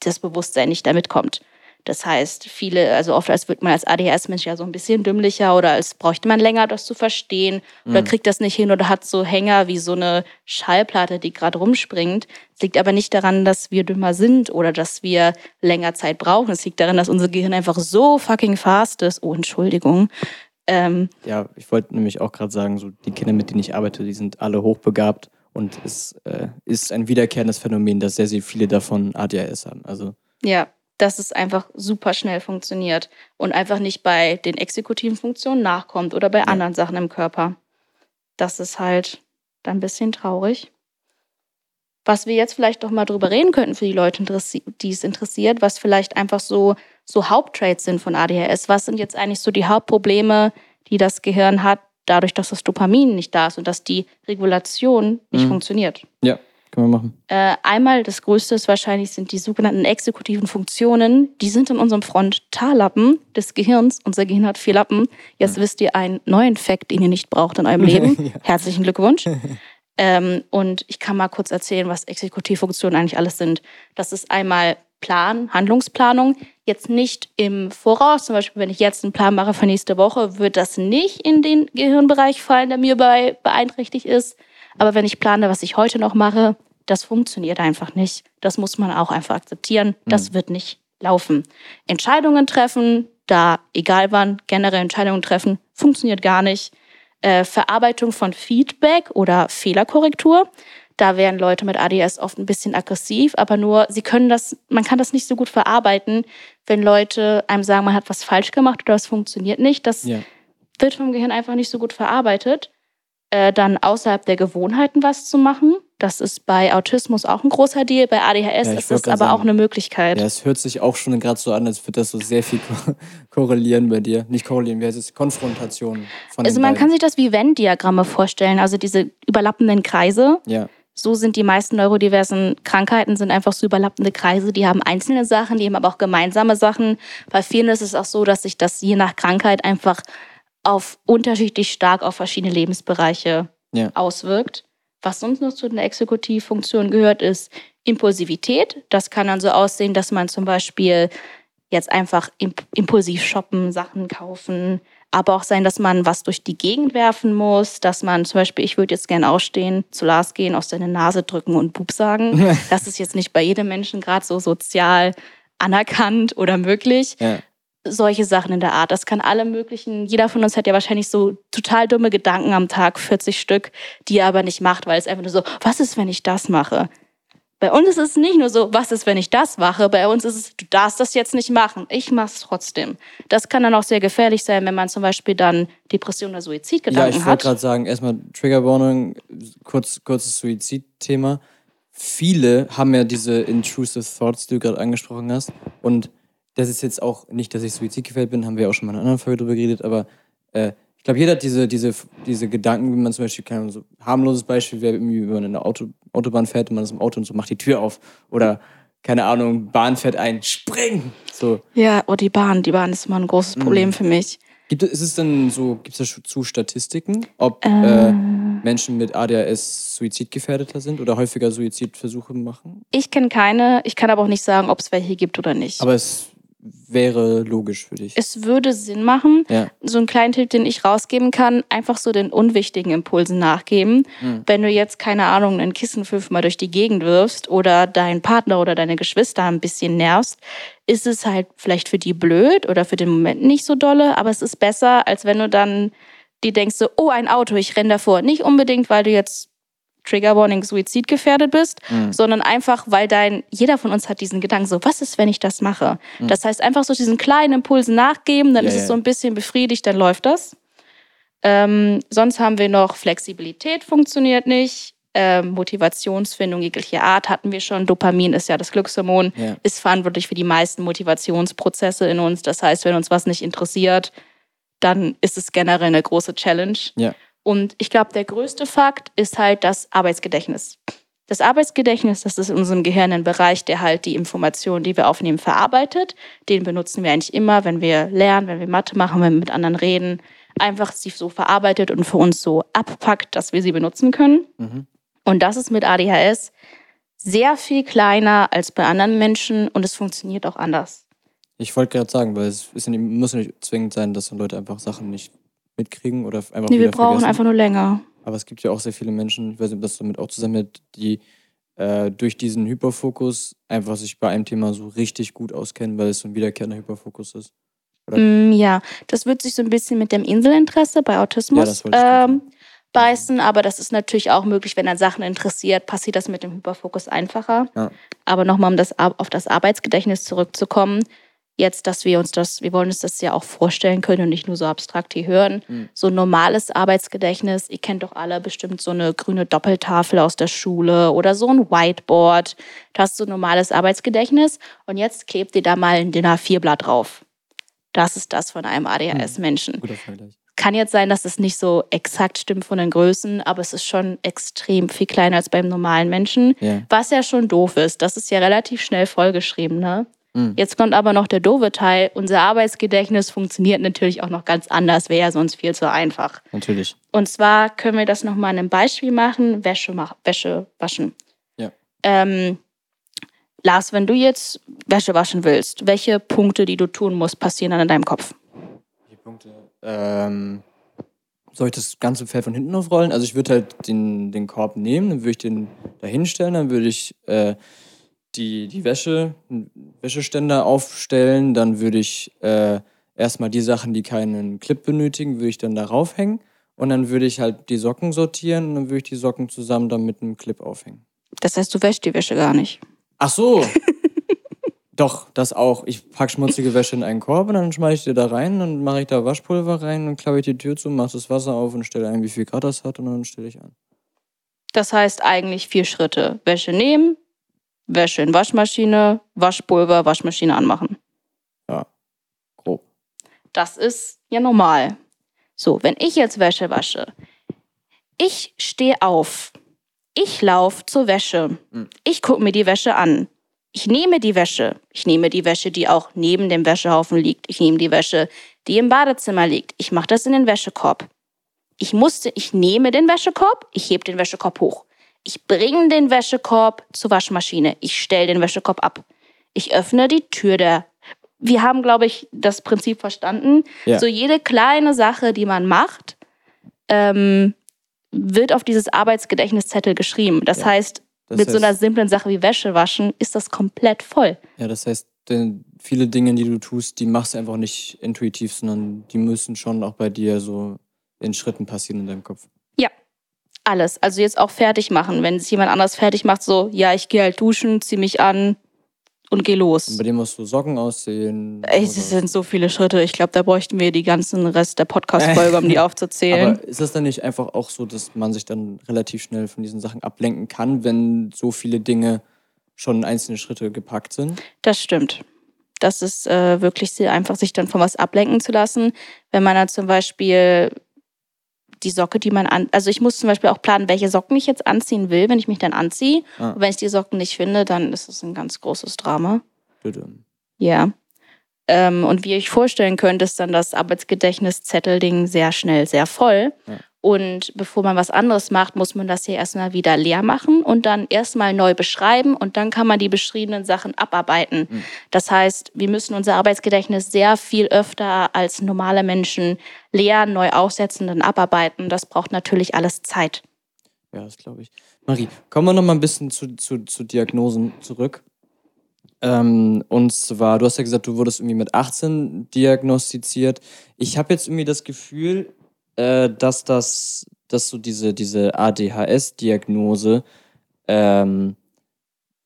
das Bewusstsein nicht damit kommt. Das heißt, viele, also oft als wird man als ADHS-Mensch ja so ein bisschen dümmlicher oder als bräuchte man länger, das zu verstehen oder Mhm. kriegt das nicht hin oder hat so Hänger wie so eine Schallplatte, die gerade rumspringt. Es liegt aber nicht daran, dass wir dümmer sind oder dass wir länger Zeit brauchen. Es liegt daran, dass unser Gehirn einfach so fucking fast ist. Oh, Entschuldigung. Ähm, Ja, ich wollte nämlich auch gerade sagen, so die Kinder, mit denen ich arbeite, die sind alle hochbegabt und es äh, ist ein wiederkehrendes Phänomen, dass sehr, sehr viele davon ADHS haben. Also Ja, dass es einfach super schnell funktioniert und einfach nicht bei den exekutiven Funktionen nachkommt oder bei anderen Sachen im Körper. Das ist halt dann ein bisschen traurig. Was wir jetzt vielleicht doch mal drüber reden könnten für die Leute, die es interessiert, was vielleicht einfach so, so Haupttraits sind von ADHS. Was sind jetzt eigentlich so die Hauptprobleme, die das Gehirn hat, dadurch, dass das Dopamin nicht da ist und dass die Regulation nicht Mhm. funktioniert? ja, können wir machen. Äh, einmal das Größte ist wahrscheinlich sind die sogenannten exekutiven Funktionen. Die sind in unserem Frontallappen des Gehirns. Unser Gehirn hat vier Lappen. Jetzt wisst ihr einen neuen Fakt, den ihr nicht braucht in eurem <laughs> Leben. Herzlichen Glückwunsch. <laughs> ähm, und ich kann mal kurz erzählen, was Exekutivfunktionen eigentlich alles sind. Das ist einmal Plan, Handlungsplanung. Jetzt nicht im Voraus. Zum Beispiel, wenn ich jetzt einen Plan mache für nächste Woche, wird das nicht in den Gehirnbereich fallen, der mir bei beeinträchtigt ist. Aber wenn ich plane, was ich heute noch mache, das funktioniert einfach nicht. Das muss man auch einfach akzeptieren. Das wird nicht laufen. Entscheidungen treffen, da egal wann, generell Entscheidungen treffen, funktioniert gar nicht. Äh, Verarbeitung von Feedback oder Fehlerkorrektur. Da werden Leute mit ADS oft ein bisschen aggressiv, aber nur, sie können das, man kann das nicht so gut verarbeiten, wenn Leute einem sagen, man hat was falsch gemacht oder es funktioniert nicht. Das Ja. wird vom Gehirn einfach nicht so gut verarbeitet. Äh, dann außerhalb der Gewohnheiten was zu machen. Das ist bei Autismus auch ein großer Deal. Bei ADHS Ja, ist es grad aber sagen, auch eine Möglichkeit. Ja, es hört sich auch schon gerade so an, als würde das so sehr viel ko <laughs> korrelieren bei dir. Nicht korrelieren, wie heißt es? Konfrontation von Also man beiden. kann sich das wie Venn-Diagramme vorstellen, also diese überlappenden Kreise. Ja, So sind die meisten neurodiversen Krankheiten, sind einfach so überlappende Kreise. Die haben einzelne Sachen, die haben aber auch gemeinsame Sachen. Bei vielen ist es auch so, dass sich das je nach Krankheit einfach auf unterschiedlich stark auf verschiedene Lebensbereiche Ja. auswirkt. Was sonst noch zu den Exekutivfunktionen gehört, ist Impulsivität. Das kann dann so aussehen, dass man zum Beispiel jetzt einfach imp impulsiv shoppen, Sachen kaufen, aber auch sein, dass man was durch die Gegend werfen muss, dass man zum Beispiel, ich würde jetzt gerne ausstehen, zu Lars gehen, aus seine Nase drücken und Bub sagen. <laughs> Das ist jetzt nicht bei jedem Menschen gerade so sozial anerkannt oder möglich ja. solche Sachen in der Art. Das kann alle möglichen, jeder von uns hat ja wahrscheinlich so total dumme Gedanken am Tag, 40 Stück, die er aber nicht macht, weil es einfach nur so, was ist, wenn ich das mache? Bei uns ist es nicht nur so, was ist, wenn ich das mache? Bei uns ist es, du darfst das jetzt nicht machen. Ich mach's trotzdem. Das kann dann auch sehr gefährlich sein, wenn man zum Beispiel dann Depression oder Ja, Suizidgedanken ich wollte hat. gerade sagen, erstmal Triggerwarnung, kurz, kurzes Suizidthema. Viele haben ja diese intrusive Thoughts, die du gerade angesprochen hast. Und das ist jetzt auch nicht, dass ich suizidgefährdet bin, haben wir auch schon mal in einer anderen Folge drüber geredet, aber äh, ich glaube, jeder hat diese, diese, diese Gedanken, wie man zum Beispiel, Ahnung, so harmloses Beispiel wäre irgendwie, wenn man in der Auto, Autobahn fährt und man ist im Auto und so macht die Tür auf. Oder, keine Ahnung, Bahn fährt ein, spring! So. Ja, oh, die Bahn, die Bahn ist immer ein großes Mhm. Problem für mich. Gibt es, ist es denn so, gibt es dazu Statistiken, ob Ähm. äh, Menschen mit ADHS suizidgefährdeter sind oder häufiger Suizidversuche machen? Ich kenne keine, ich kann aber auch nicht sagen, ob es welche gibt oder nicht. Aber es wäre logisch für dich. es würde Sinn machen, Ja. so einen kleinen Tipp, den ich rausgeben kann, einfach so den unwichtigen Impulsen nachgeben. Hm. Wenn du jetzt, keine Ahnung, einen Kissen fünfmal durch die Gegend wirfst oder deinen Partner oder deine Geschwister ein bisschen nervst, ist es halt vielleicht für die blöd oder für den Moment nicht so dolle, aber es ist besser, als wenn du dann die denkst so, oh, ein Auto, ich renn davor. Nicht unbedingt, weil du jetzt Trigger Warning Suizid gefährdet bist, Mhm. sondern einfach, weil dein, jeder von uns hat diesen Gedanken so, was ist, wenn ich das mache? Mhm. Das heißt, einfach so diesen kleinen Impulsen nachgeben, dann Ja, ist es ja. so ein bisschen befriedigt, dann läuft das. Ähm, sonst haben wir noch Flexibilität funktioniert nicht. Ähm, Motivationsfindung jeglicher Art hatten wir schon. Dopamin ist ja das Glückshormon, Ja. ist verantwortlich für die meisten Motivationsprozesse in uns. Das heißt, wenn uns was nicht interessiert, dann ist es generell eine große Challenge. Ja. Und ich glaube, der größte Fakt ist halt das Arbeitsgedächtnis. Das Arbeitsgedächtnis, das ist in unserem Gehirn ein Bereich, der halt die Informationen, die wir aufnehmen, verarbeitet. Den benutzen wir eigentlich immer, wenn wir lernen, wenn wir Mathe machen, wenn wir mit anderen reden. einfach sie so verarbeitet und für uns so abpackt, dass wir sie benutzen können. Mhm. Und das ist mit ADHS sehr viel kleiner als bei anderen Menschen und es funktioniert auch anders. Ich wollte gerade sagen, weil es nicht, muss nicht zwingend sein, dass Leute einfach Sachen nicht mitkriegen oder einfach Nee, wir brauchen vergessen. einfach nur länger. Aber es gibt ja auch sehr viele Menschen, ich weiß nicht, ob das damit auch zusammenhängt, die äh, durch diesen Hyperfokus einfach sich bei einem Thema so richtig gut auskennen, weil es so ein wiederkehrender Hyperfokus ist. Mm, ja, das wird sich so ein bisschen mit dem Inselinteresse bei Ja, Autismus gerade ähm, beißen, aber das ist natürlich auch möglich, wenn er Sachen interessiert, passiert das mit dem Hyperfokus einfacher. Ja. Aber nochmal, um das, auf das Arbeitsgedächtnis zurückzukommen, jetzt, dass wir uns das, wir wollen uns das ja auch vorstellen können und nicht nur so abstrakt hier hören. Mhm. So ein normales Arbeitsgedächtnis, ihr kennt doch alle bestimmt so eine grüne Doppeltafel aus der Schule oder so ein Whiteboard. Du hast so ein normales Arbeitsgedächtnis und jetzt klebt ihr da mal ein DIN A4-Blatt drauf. Das ist das von einem ADHS-Menschen. Vergleich. Kann jetzt sein, dass es nicht so exakt stimmt von den Größen, aber es ist schon extrem viel kleiner als beim normalen Menschen. Ja. Was ja schon doof ist. Das ist ja relativ schnell vollgeschrieben, ne? Mhm. Jetzt kommt aber noch der doofe Teil. Unser Arbeitsgedächtnis funktioniert natürlich auch noch ganz anders, wäre ja sonst viel zu einfach. Natürlich. Und zwar können wir das nochmal in einem Beispiel machen: Wäsche, mach, Wäsche waschen. Ja. Ähm, Lars, wenn du jetzt Wäsche waschen willst, welche Punkte, die du tun musst, passieren dann in deinem Kopf? Die Punkte. Ähm, soll ich das ganze Feld von hinten aufrollen? Also ich würde halt den, den Korb nehmen, dann würde ich den da hinstellen, dann würde ich äh, die, die Wäsche, Wäscheständer aufstellen, dann würde ich äh, erstmal die Sachen, die keinen Clip benötigen, würde ich dann darauf hängen und dann würde ich halt die Socken sortieren und dann würde ich die Socken zusammen dann mit einem Clip aufhängen. Das heißt, du wäschst die Wäsche gar nicht. Ach so. <laughs> Doch, das auch. Ich pack schmutzige Wäsche in einen Korb und dann schmeiße ich die da rein, dann mache ich da Waschpulver rein und klappe ich die Tür zu, mache das Wasser auf und stelle ein, wie viel Grad das hat und dann stelle ich an. Das heißt eigentlich vier Schritte. Wäsche nehmen, Wäsche in Waschmaschine, Waschpulver, Waschmaschine anmachen. Grob. Das ist ja normal. So, wenn ich jetzt Wäsche wasche, ich stehe auf, ich laufe zur Wäsche, Mhm. ich gucke mir die Wäsche an. Ich nehme die Wäsche. Ich nehme die Wäsche, die auch neben dem Wäschehaufen liegt. Ich nehme die Wäsche, die im Badezimmer liegt. Ich mache das in den Wäschekorb. Ich musste, ich nehme den Wäschekorb, ich hebe den Wäschekorb hoch. Ich bringe den Wäschekorb zur Waschmaschine. Ich stelle den Wäschekorb ab. Ich öffne die Tür der. Wir haben, glaube ich, das Prinzip verstanden. Ja. So jede kleine Sache, die man macht, ähm, wird auf dieses Arbeitsgedächtniszettel geschrieben. Das Ja. heißt, Das mit so einer heißt- simplen Sache wie Wäsche waschen ist das komplett voll. Ja, das heißt, denn viele Dinge, die du tust, die machst du einfach nicht intuitiv, sondern die müssen schon auch bei dir so in Schritten passieren in deinem Kopf. Alles. Also jetzt auch fertig machen. Wenn es jemand anders fertig macht, so, ja, ich gehe halt duschen, zieh mich an und geh Und los. bei dem musst du Socken aussehen. Ey, es sind so viele Schritte. Ich glaube, da bräuchten wir die ganzen Rest der Podcast-Folge, um die <laughs> aufzuzählen. Aber ist das dann nicht einfach auch so, dass man sich dann relativ schnell von diesen Sachen ablenken kann, wenn so viele Dinge schon in einzelne Schritte gepackt sind? Das stimmt. Das ist äh, wirklich sehr einfach, sich dann von was ablenken zu lassen. Wenn man dann zum Beispiel die Socke, die man an. Also ich muss zum Beispiel auch planen, welche Socken ich jetzt anziehen will, wenn ich mich dann anziehe. Ah. Und wenn ich die Socken nicht finde, dann ist es ein ganz großes Drama. Bitte. Ja. Ähm, und wie ihr euch vorstellen könnt, ist dann das Arbeitsgedächtnis-Zettelding sehr schnell sehr voll. Ja. Und bevor man was anderes macht, muss man das hier erstmal wieder leer machen und dann erstmal neu beschreiben und dann kann man die beschriebenen Sachen abarbeiten. Mhm. Das heißt, wir müssen unser Arbeitsgedächtnis sehr viel öfter als normale Menschen leer, neu aufsetzen, dann abarbeiten. Das braucht natürlich alles Zeit. Ja, das glaube ich. Marie, kommen wir noch mal ein bisschen zu, zu, zu Diagnosen zurück. Ähm, und zwar, du hast ja gesagt, du wurdest irgendwie mit 18 diagnostiziert. Ich habe jetzt irgendwie das Gefühl, äh, dass das, dass so diese, diese ADHS-Diagnose ähm,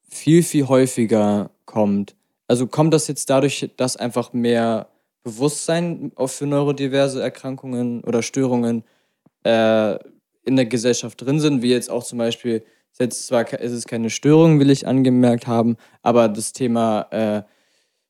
viel, viel häufiger kommt. Also kommt das jetzt dadurch, dass einfach mehr Bewusstsein für neurodiverse Erkrankungen oder Störungen äh, in der Gesellschaft drin sind, wie jetzt auch zum Beispiel, jetzt zwar ist es keine Störung, will ich angemerkt haben, aber das Thema äh,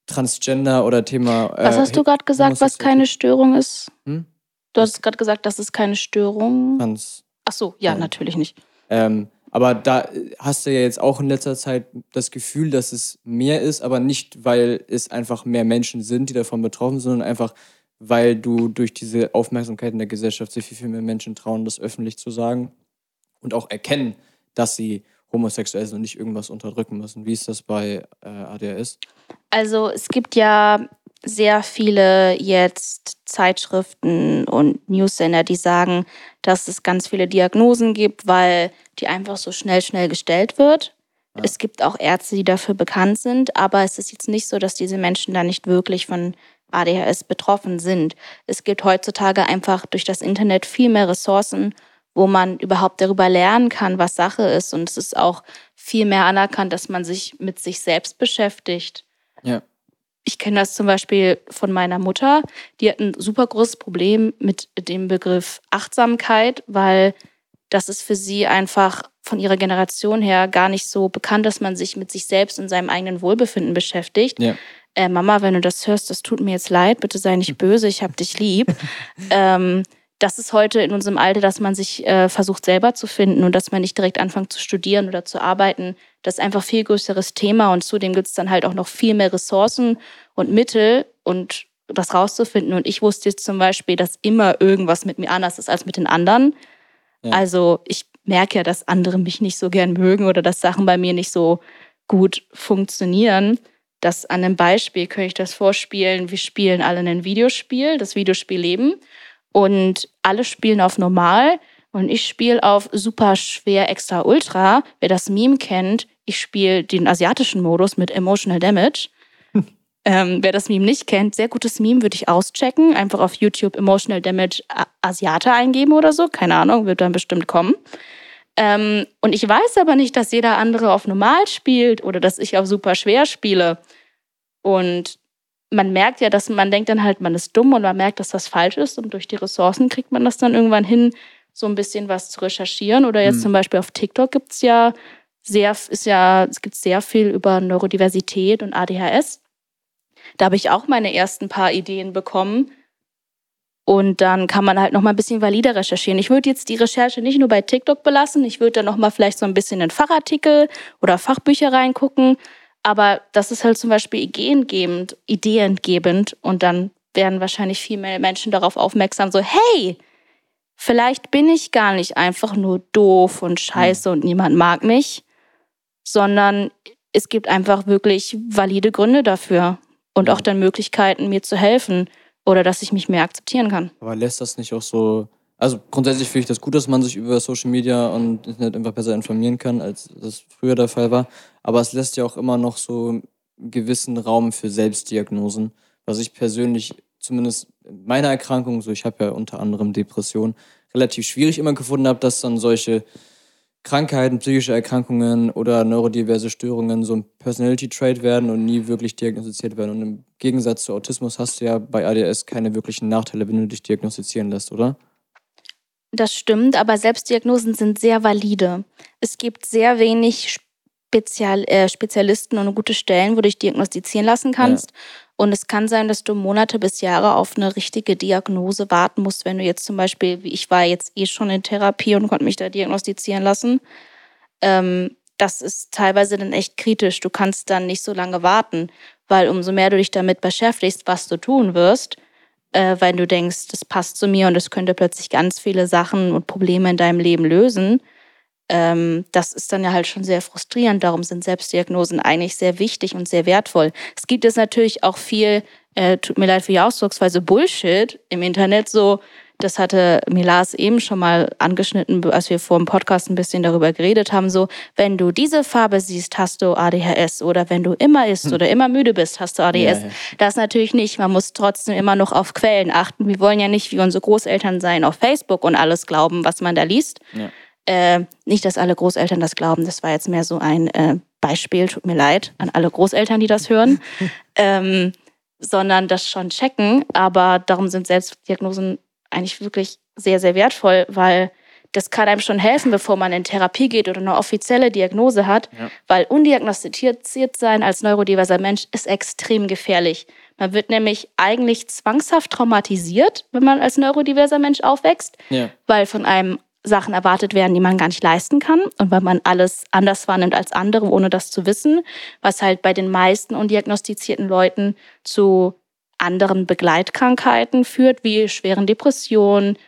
Transgender oder Thema. Äh, Was hast du gerade gesagt, was keine Störung ist? Hm? Du hast gerade gesagt, das ist keine Störung. Trans. Ach so, ja, Nein. natürlich nicht. Ähm, aber da äh, hast du ja jetzt auch in letzter Zeit das Gefühl, dass es mehr ist, aber nicht, weil es einfach mehr Menschen sind, die davon betroffen sind, sondern einfach, weil du durch diese Aufmerksamkeit in der Gesellschaft sich viel, viel mehr Menschen trauen, das öffentlich zu sagen und auch erkennen, dass sie homosexuell sind und nicht irgendwas unterdrücken müssen. Wie ist das bei äh, ADHS? Also es gibt ja sehr viele jetzt Zeitschriften und Newsender, die sagen, dass es ganz viele Diagnosen gibt, weil die einfach so schnell, schnell gestellt wird. Ja. Es gibt auch Ärzte, die dafür bekannt sind, aber es ist jetzt nicht so, dass diese Menschen da nicht wirklich von ADHS betroffen sind. Es gibt heutzutage einfach durch das Internet viel mehr Ressourcen, wo man überhaupt darüber lernen kann, was Sache ist. Und es ist auch viel mehr anerkannt, dass man sich mit sich selbst beschäftigt. Ja. Ich kenne das zum Beispiel von meiner Mutter. Die hat ein super großes Problem mit dem Begriff Achtsamkeit, weil das ist für sie einfach von ihrer Generation her gar nicht so bekannt, dass man sich mit sich selbst und seinem eigenen Wohlbefinden beschäftigt. Ja äh, Mama, wenn du das hörst, das tut mir jetzt leid, bitte sei nicht böse, ich hab dich lieb. <laughs> ähm, das ist heute in unserem Alter, dass man sich äh, versucht selber zu finden und dass man nicht direkt anfängt zu studieren oder zu arbeiten. Das ist einfach viel größeres Thema und zudem gibt es dann halt auch noch viel mehr Ressourcen und Mittel und das rauszufinden. Und ich wusste jetzt zum Beispiel, dass immer irgendwas mit mir anders ist als mit den anderen. Ja. Also ich merke ja, dass andere mich nicht so gern mögen oder dass Sachen bei mir nicht so gut funktionieren. Das an einem Beispiel könnte ich das vorspielen. Wir spielen alle ein Videospiel, das Videospiel Leben. Und alle spielen auf normal und ich spiele auf super schwer extra ultra. Wer das Meme kennt, ich spiele den asiatischen Modus mit Emotional Damage. <laughs> ähm, wer das Meme nicht kennt, sehr gutes Meme, würde ich auschecken. Einfach auf YouTube Emotional Damage Asiate eingeben oder so. Keine Ahnung, wird dann bestimmt kommen. Ähm, und ich weiß aber nicht, dass jeder andere auf normal spielt oder dass ich auf super schwer spiele. Und man merkt ja, dass man denkt dann halt, man ist dumm und man merkt, dass das falsch ist. Und durch die Ressourcen kriegt man das dann irgendwann hin, so ein bisschen was zu recherchieren. Oder jetzt mhm. zum Beispiel auf TikTok gibt es ja sehr, ist ja, es gibt sehr viel über Neurodiversität und ADHS. Da habe ich auch meine ersten paar Ideen bekommen und dann kann man halt noch mal ein bisschen valider recherchieren. Ich würde jetzt die Recherche nicht nur bei TikTok belassen, ich würde dann noch mal vielleicht so ein bisschen in Fachartikel oder Fachbücher reingucken. Aber das ist halt zum Beispiel ideengebend, ideengebend und dann werden wahrscheinlich viel mehr Menschen darauf aufmerksam, so hey, vielleicht bin ich gar nicht einfach nur doof und scheiße mhm. und niemand mag mich, sondern es gibt einfach wirklich valide Gründe dafür und auch dann Möglichkeiten, mir zu helfen oder dass ich mich mehr akzeptieren kann. Aber lässt das nicht auch so. Also grundsätzlich finde ich das gut, dass man sich über Social Media und Internet einfach besser informieren kann, als das früher der Fall war. Aber es lässt ja auch immer noch so einen gewissen Raum für Selbstdiagnosen, was ich persönlich zumindest in meiner Erkrankung, so ich habe ja unter anderem Depression, relativ schwierig immer gefunden habe, dass dann solche Krankheiten, psychische Erkrankungen oder neurodiverse Störungen so ein Personality-Trait werden und nie wirklich diagnostiziert werden. Und im Gegensatz zu Autismus hast du ja bei ADS keine wirklichen Nachteile, wenn du dich diagnostizieren lässt, oder? Das stimmt, aber Selbstdiagnosen sind sehr valide. Es gibt sehr wenig Spezial, äh, Spezialisten und gute Stellen, wo du dich diagnostizieren lassen kannst. Ja. Und es kann sein, dass du Monate bis Jahre auf eine richtige Diagnose warten musst, wenn du jetzt zum Beispiel, wie ich war jetzt eh schon in Therapie und konnte mich da diagnostizieren lassen. Ähm, das ist teilweise dann echt kritisch. Du kannst dann nicht so lange warten, weil umso mehr du dich damit beschäftigst, was du tun wirst, äh, weil du denkst, das passt zu mir und es könnte plötzlich ganz viele Sachen und Probleme in deinem Leben lösen, ähm, das ist dann ja halt schon sehr frustrierend. Darum sind Selbstdiagnosen eigentlich sehr wichtig und sehr wertvoll. Es gibt jetzt natürlich auch viel, äh, tut mir leid für die Ausdrucksweise, Bullshit im Internet, so das hatte Milas eben schon mal angeschnitten, als wir vor dem Podcast ein bisschen darüber geredet haben, so, wenn du diese Farbe siehst, hast du ADHS oder wenn du immer isst hm. oder immer müde bist, hast du ADHS. Ja, ja. Das natürlich nicht. Man muss trotzdem immer noch auf Quellen achten. Wir wollen ja nicht wie unsere Großeltern sein auf Facebook und alles glauben, was man da liest. Ja. Äh, nicht, dass alle Großeltern das glauben, das war jetzt mehr so ein äh, Beispiel, tut mir leid an alle Großeltern, die das hören, <laughs> ähm, sondern das schon checken. Aber darum sind Selbstdiagnosen eigentlich wirklich sehr, sehr wertvoll, weil das kann einem schon helfen, bevor man in Therapie geht oder eine offizielle Diagnose hat, ja. weil undiagnostiziert sein als neurodiverser Mensch ist extrem gefährlich. Man wird nämlich eigentlich zwangshaft traumatisiert, wenn man als neurodiverser Mensch aufwächst, ja. weil von einem Sachen erwartet werden, die man gar nicht leisten kann und weil man alles anders wahrnimmt als andere, ohne das zu wissen, was halt bei den meisten undiagnostizierten Leuten zu anderen Begleitkrankheiten führt, wie schweren Depressionen.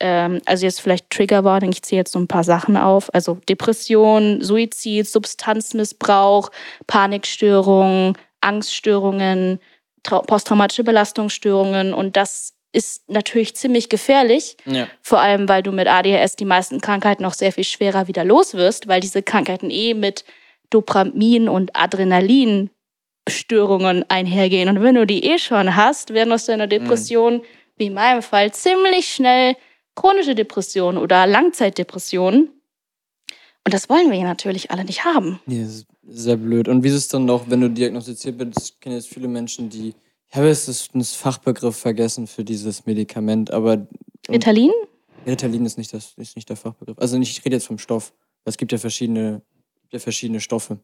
Ähm, also jetzt vielleicht Triggerwarning, ich ziehe jetzt so ein paar Sachen auf. Also Depression, Suizid, Substanzmissbrauch, Panikstörungen, Angststörungen, posttraumatische Belastungsstörungen. Und das ist natürlich ziemlich gefährlich. Ja. Vor allem, weil du mit ADHS die meisten Krankheiten noch sehr viel schwerer wieder los wirst, weil diese Krankheiten eh mit Dopamin und Adrenalinstörungen einhergehen. Und wenn du die eh schon hast, werden aus deiner Depression, mhm. wie in meinem Fall, ziemlich schnell chronische Depressionen oder Langzeitdepressionen. Und das wollen wir ja natürlich alle nicht haben. Ja, sehr blöd. Und wie ist es dann noch, wenn du diagnostiziert bist? Ich kenne jetzt viele Menschen, die. Ich habe jetzt das Fachbegriff vergessen für dieses Medikament, aber. Ritalin? Ritalin ist nicht, das, ist nicht der Fachbegriff. Also nicht, ich rede jetzt vom Stoff. Es gibt ja verschiedene, ja verschiedene Stoffe.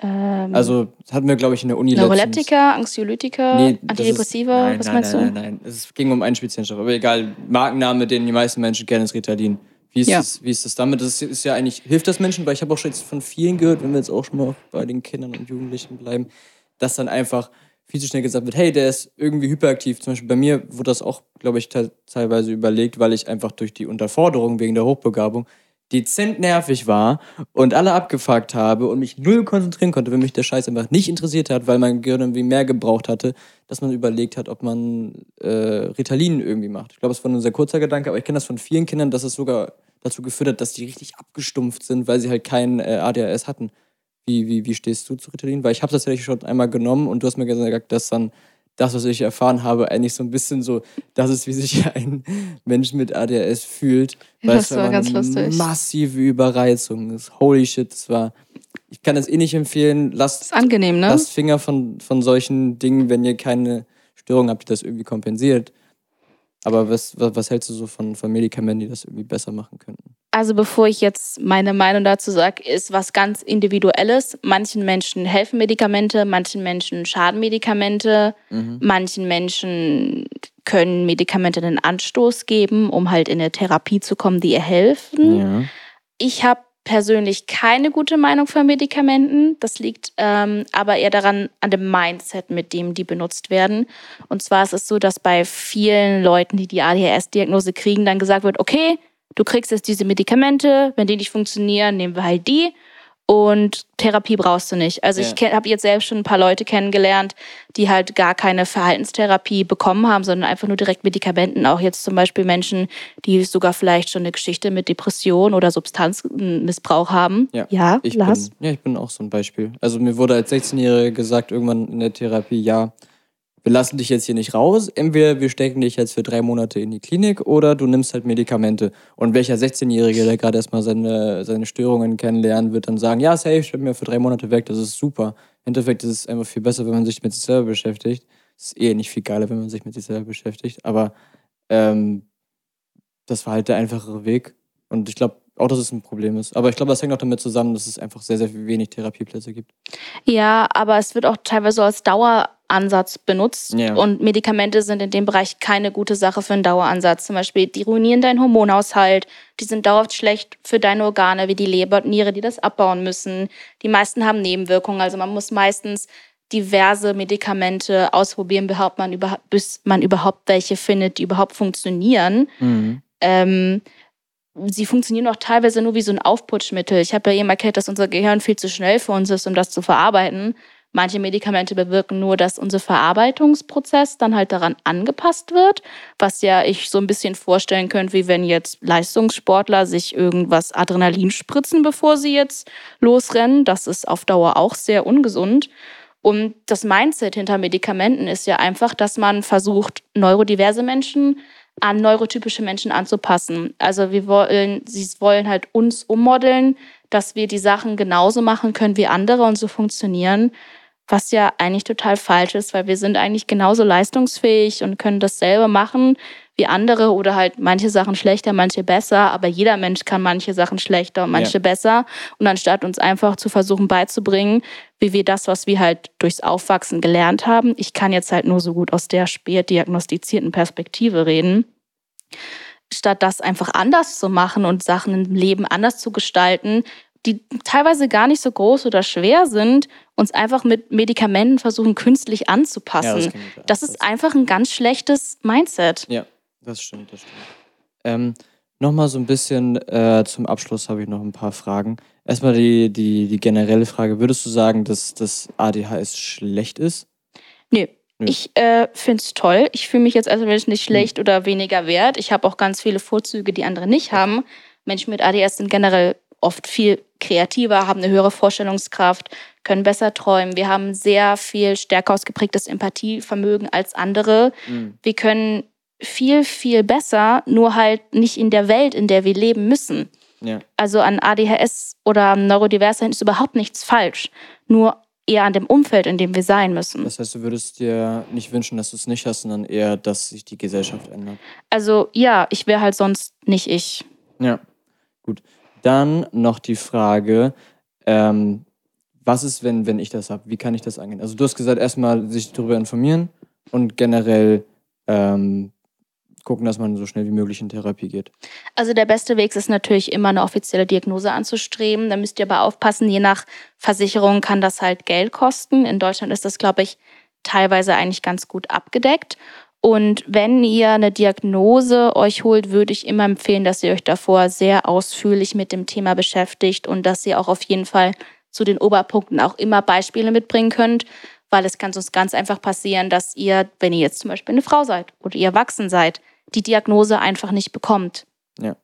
Ähm, also das hatten wir, glaube ich, in der Uni Neuroleptika, Anxiolytika, nee, Antidepressiva, nein, was nein, meinst nein, du? Nein, nein, nein. Es ging um einen speziellen Stoff. Aber egal, Markenname, den die meisten Menschen kennen, ist Ritalin. Wie ist, Ja. das, wie ist das damit? Das ist ja eigentlich, hilft das Menschen? Weil ich habe auch schon jetzt von vielen gehört, wenn wir jetzt auch schon mal bei den Kindern und Jugendlichen bleiben, dass dann einfach viel zu schnell gesagt wird, hey, der ist irgendwie hyperaktiv. Zum Beispiel bei mir wurde das auch, glaube ich, te teilweise überlegt, weil ich einfach durch die Unterforderung wegen der Hochbegabung dezent nervig war und alle abgefuckt habe und mich null konzentrieren konnte, wenn mich der Scheiß einfach nicht interessiert hat, weil mein Gehirn irgendwie mehr gebraucht hatte, dass man überlegt hat, ob man äh, Ritalin irgendwie macht. Ich glaube, es war ein sehr kurzer Gedanke, aber ich kenne das von vielen Kindern, dass es sogar dazu geführt hat, dass die richtig abgestumpft sind, weil sie halt kein äh, ADHS hatten. Wie, wie, wie stehst du zu Ritalin? Weil ich habe das tatsächlich schon einmal genommen und du hast mir gesagt, dass dann das, was ich erfahren habe, eigentlich so ein bisschen so, das ist, wie sich <laughs> ein Mensch mit ADHS fühlt. Weil Das es war ganz eine lustig. massive Überreizung ist. Holy shit, das war. Ich kann das eh nicht empfehlen. Lasst, Ist angenehm, ne? lasst Finger von, von solchen Dingen, wenn ihr keine Störung habt, die das irgendwie kompensiert. Aber was, was, hältst du so von, von Medikamenten, die das irgendwie besser machen könnten? Also bevor ich jetzt meine Meinung dazu sage, ist was ganz Individuelles. Manchen Menschen helfen Medikamente, manchen Menschen schaden Medikamente, Mhm. manchen Menschen können Medikamente einen Anstoß geben, um halt in eine Therapie zu kommen, die ihr helfen. Ja. Ich habe persönlich keine gute Meinung von Medikamenten. Das liegt ähm, aber eher daran, an dem Mindset, mit dem die benutzt werden. Und zwar ist es so, dass bei vielen Leuten, die die ADHS-Diagnose kriegen, dann gesagt wird, okay, du kriegst jetzt diese Medikamente, wenn die nicht funktionieren, nehmen wir halt die. Und Therapie brauchst du nicht. Also Ja. ich habe jetzt selbst schon ein paar Leute kennengelernt, die halt gar keine Verhaltenstherapie bekommen haben, sondern einfach nur direkt Medikamenten. Auch jetzt zum Beispiel Menschen, die sogar vielleicht schon eine Geschichte mit Depression oder Substanzmissbrauch haben. Ja, ja Ich Lars? bin, ja, ich bin auch so ein Beispiel. Also mir wurde als 16-Jähriger gesagt, irgendwann in der Therapie, ja, wir lassen dich jetzt hier nicht raus. Entweder wir stecken dich jetzt für drei Monate in die Klinik oder du nimmst halt Medikamente. Und welcher 16-Jährige, der gerade erstmal seine, seine Störungen kennenlernen, wird dann sagen, ja, safe, ich bin mir für drei Monate weg, das ist super. Im Endeffekt ist es einfach viel besser, wenn man sich mit sich selber beschäftigt. Es ist eh nicht viel geiler, wenn man sich mit sich selber beschäftigt. Aber ähm, das war halt der einfachere Weg. Und ich glaube auch, dass es ein Problem ist. Aber ich glaube, das hängt auch damit zusammen, dass es einfach sehr, sehr wenig Therapieplätze gibt. Ja, aber es wird auch teilweise als Daueransatz benutzt. Ja. Und Medikamente sind in dem Bereich keine gute Sache für einen Daueransatz. Zum Beispiel, die ruinieren deinen Hormonhaushalt, die sind dauerhaft schlecht für deine Organe, wie die Leber und Niere, die das abbauen müssen. Die meisten haben Nebenwirkungen. Also man muss meistens diverse Medikamente ausprobieren, behauptet man über, bis man überhaupt welche findet, die überhaupt funktionieren. Ähm, sie funktionieren auch teilweise nur wie so ein Aufputschmittel. Ich habe ja eben erklärt, dass unser Gehirn viel zu schnell für uns ist, um das zu verarbeiten. Manche Medikamente bewirken nur, dass unser Verarbeitungsprozess dann halt daran angepasst wird, was ja ich so ein bisschen vorstellen könnte, wie wenn jetzt Leistungssportler sich irgendwas Adrenalin spritzen, bevor sie jetzt losrennen. Das ist auf Dauer auch sehr ungesund. Und das Mindset hinter Medikamenten ist ja einfach, dass man versucht, neurodiverse Menschen an neurotypische Menschen anzupassen. Also wir wollen, sie wollen halt uns ummodeln, dass wir die Sachen genauso machen können wie andere und so funktionieren, was ja eigentlich total falsch ist, weil wir sind eigentlich genauso leistungsfähig und können dasselbe machen wie andere oder halt manche Sachen schlechter, manche besser, aber jeder Mensch kann manche Sachen schlechter und manche Ja. besser. Und anstatt uns einfach zu versuchen beizubringen, wie wir das, was wir halt durchs Aufwachsen gelernt haben, ich kann jetzt halt nur so gut aus der spät diagnostizierten Perspektive reden, statt das einfach anders zu machen und Sachen im Leben anders zu gestalten, die teilweise gar nicht so groß oder schwer sind, uns einfach mit Medikamenten versuchen, künstlich anzupassen. Ja, ja. das ist einfach ein ganz schlechtes Mindset. Ja, das stimmt, das stimmt. Ähm, Nochmal so ein bisschen äh, zum Abschluss habe ich noch ein paar Fragen. Erstmal die, die, die generelle Frage. Würdest du sagen, dass das ADHS schlecht ist? Nö. Nö. Ich äh, finde es toll. Ich fühle mich jetzt als Mensch nicht schlecht oder weniger wert. Ich habe auch ganz viele Vorzüge, die andere nicht haben. Menschen mit ADS sind generell oft viel kreativer, haben eine höhere Vorstellungskraft, können besser träumen. Wir haben sehr viel stärker ausgeprägtes Empathievermögen als andere. Mhm. Wir können viel, viel besser, nur halt nicht in der Welt, in der wir leben müssen. Ja. Also an ADHS oder am Neurodiversein ist überhaupt nichts falsch. Nur eher an dem Umfeld, in dem wir sein müssen. Das heißt, du würdest dir nicht wünschen, dass du es nicht hast, sondern eher, dass sich die Gesellschaft ändert. Also ja, ich wäre halt sonst nicht ich. Ja, gut. Dann noch die Frage, ähm, was ist, wenn, wenn ich das habe? Wie kann ich das angehen? Also du hast gesagt, erstmal sich darüber informieren und generell ähm, gucken, dass man so schnell wie möglich in Therapie geht. Also der beste Weg ist natürlich immer eine offizielle Diagnose anzustreben. Da müsst ihr aber aufpassen, je nach Versicherung kann das halt Geld kosten. In Deutschland ist das, glaube ich, teilweise eigentlich ganz gut abgedeckt. Und wenn ihr eine Diagnose euch holt, würde ich immer empfehlen, dass ihr euch davor sehr ausführlich mit dem Thema beschäftigt und dass ihr auch auf jeden Fall zu den Oberpunkten auch immer Beispiele mitbringen könnt, weil es kann sonst ganz einfach passieren, dass ihr, wenn ihr jetzt zum Beispiel eine Frau seid oder ihr erwachsen seid, die Diagnose einfach nicht bekommt. Ja.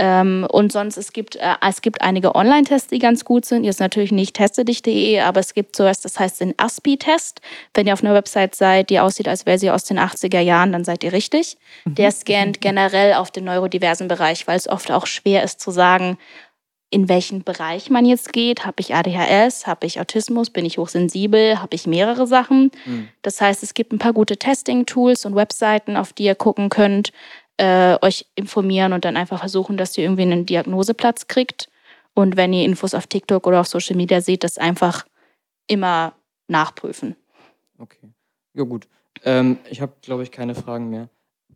Ähm, und sonst, es gibt, äh, es gibt einige Online-Tests, die ganz gut sind. Jetzt natürlich nicht testedich.de, aber es gibt sowas, das heißt den ASPI-Test. Wenn ihr auf einer Website seid, die aussieht, als wäre sie aus den 80er Jahren, dann seid ihr richtig. Der scannt generell auf den neurodiversen Bereich, weil es oft auch schwer ist zu sagen, in welchen Bereich man jetzt geht. Habe ich ADHS? Habe ich Autismus? Bin ich hochsensibel? Habe ich mehrere Sachen? Mhm. Das heißt, es gibt ein paar gute Testing-Tools und Webseiten, auf die ihr gucken könnt, äh, euch informieren und dann einfach versuchen, dass ihr irgendwie einen Diagnoseplatz kriegt. Und wenn ihr Infos auf TikTok oder auf Social Media seht, das einfach immer nachprüfen. Okay. Ja, gut. Ähm, ich habe, glaube ich, keine Fragen mehr.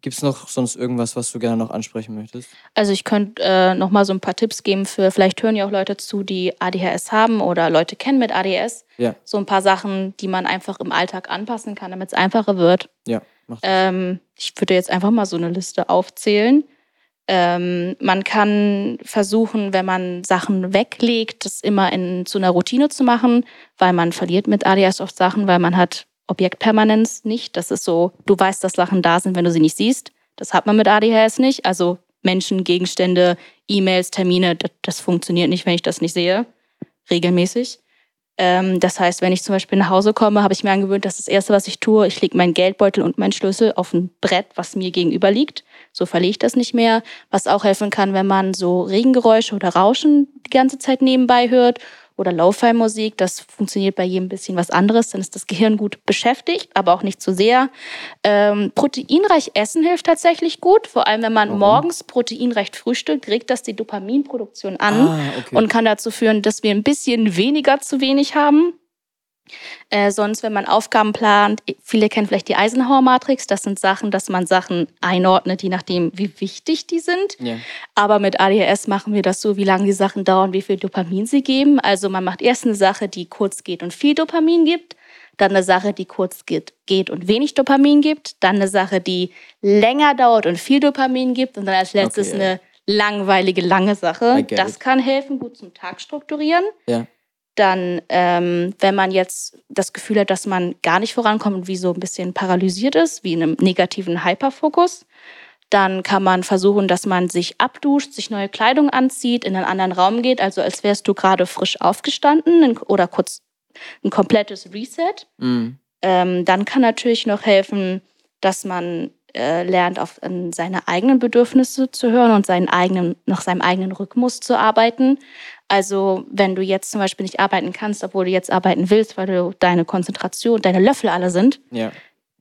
Gibt es noch sonst irgendwas, was du gerne noch ansprechen möchtest? Also ich könnte äh, noch mal so ein paar Tipps geben für, vielleicht hören ja auch Leute zu, die ADHS haben oder Leute kennen mit ADS. Ja. So ein paar Sachen, die man einfach im Alltag anpassen kann, damit es einfacher wird. Ja, mach das. Ähm, ich würde jetzt einfach mal so eine Liste aufzählen. Ähm, man kann versuchen, wenn man Sachen weglegt, das immer in zu einer Routine zu machen, weil man verliert mit ADS oft Sachen, weil man hat Objektpermanenz nicht. Das ist so, du weißt, dass Sachen da sind, wenn du sie nicht siehst. Das hat man mit ADHS nicht. Also Menschen, Gegenstände, E-Mails, Termine, das, das funktioniert nicht, wenn ich das nicht sehe. Regelmäßig. Ähm, das heißt, wenn ich zum Beispiel nach Hause komme, habe ich mir angewöhnt, dass das Erste, was ich tue, ich lege meinen Geldbeutel und meinen Schlüssel auf ein Brett, was mir gegenüber liegt. So verliere ich das nicht mehr. Was auch helfen kann, wenn man so Regengeräusche oder Rauschen die ganze Zeit nebenbei hört oder Lo-Fi-Musik. Das funktioniert bei jedem ein bisschen was anderes. Dann ist das Gehirn gut beschäftigt, aber auch nicht zu sehr. Ähm, proteinreich essen hilft tatsächlich gut. Vor allem, wenn man Warum? morgens proteinreich frühstückt, regt das die Dopaminproduktion an ah, okay. und kann dazu führen, dass wir ein bisschen weniger zu wenig haben. Äh, sonst, wenn man Aufgaben plant, viele kennen vielleicht die Eisenhower-Matrix, das sind Sachen, dass man Sachen einordnet, je nachdem, wie wichtig die sind. ja. Aber mit ADHS machen wir das so, wie lange die Sachen dauern, wie viel Dopamin sie geben. Also man macht erst eine Sache, die kurz geht und viel Dopamin gibt, dann eine Sache, die kurz geht, geht und wenig Dopamin gibt, dann eine Sache, die länger dauert und viel Dopamin gibt und dann als letztes Okay. eine langweilige, lange Sache. Das it. kann helfen, gut zum Tag strukturieren. Ja. Dann, ähm, wenn man jetzt das Gefühl hat, dass man gar nicht vorankommt und wie so ein bisschen paralysiert ist, wie in einem negativen Hyperfokus, dann kann man versuchen, dass man sich abduscht, sich neue Kleidung anzieht, in einen anderen Raum geht, also als wärst du gerade frisch aufgestanden oder kurz ein komplettes Reset. Mhm. Ähm, dann kann natürlich noch helfen, dass man äh, lernt, auf seine eigenen Bedürfnisse zu hören und seinen eigenen, nach seinem eigenen Rhythmus zu arbeiten. Also wenn du jetzt zum Beispiel nicht arbeiten kannst, obwohl du jetzt arbeiten willst, weil du deine Konzentration, deine Löffel alle sind, Ja.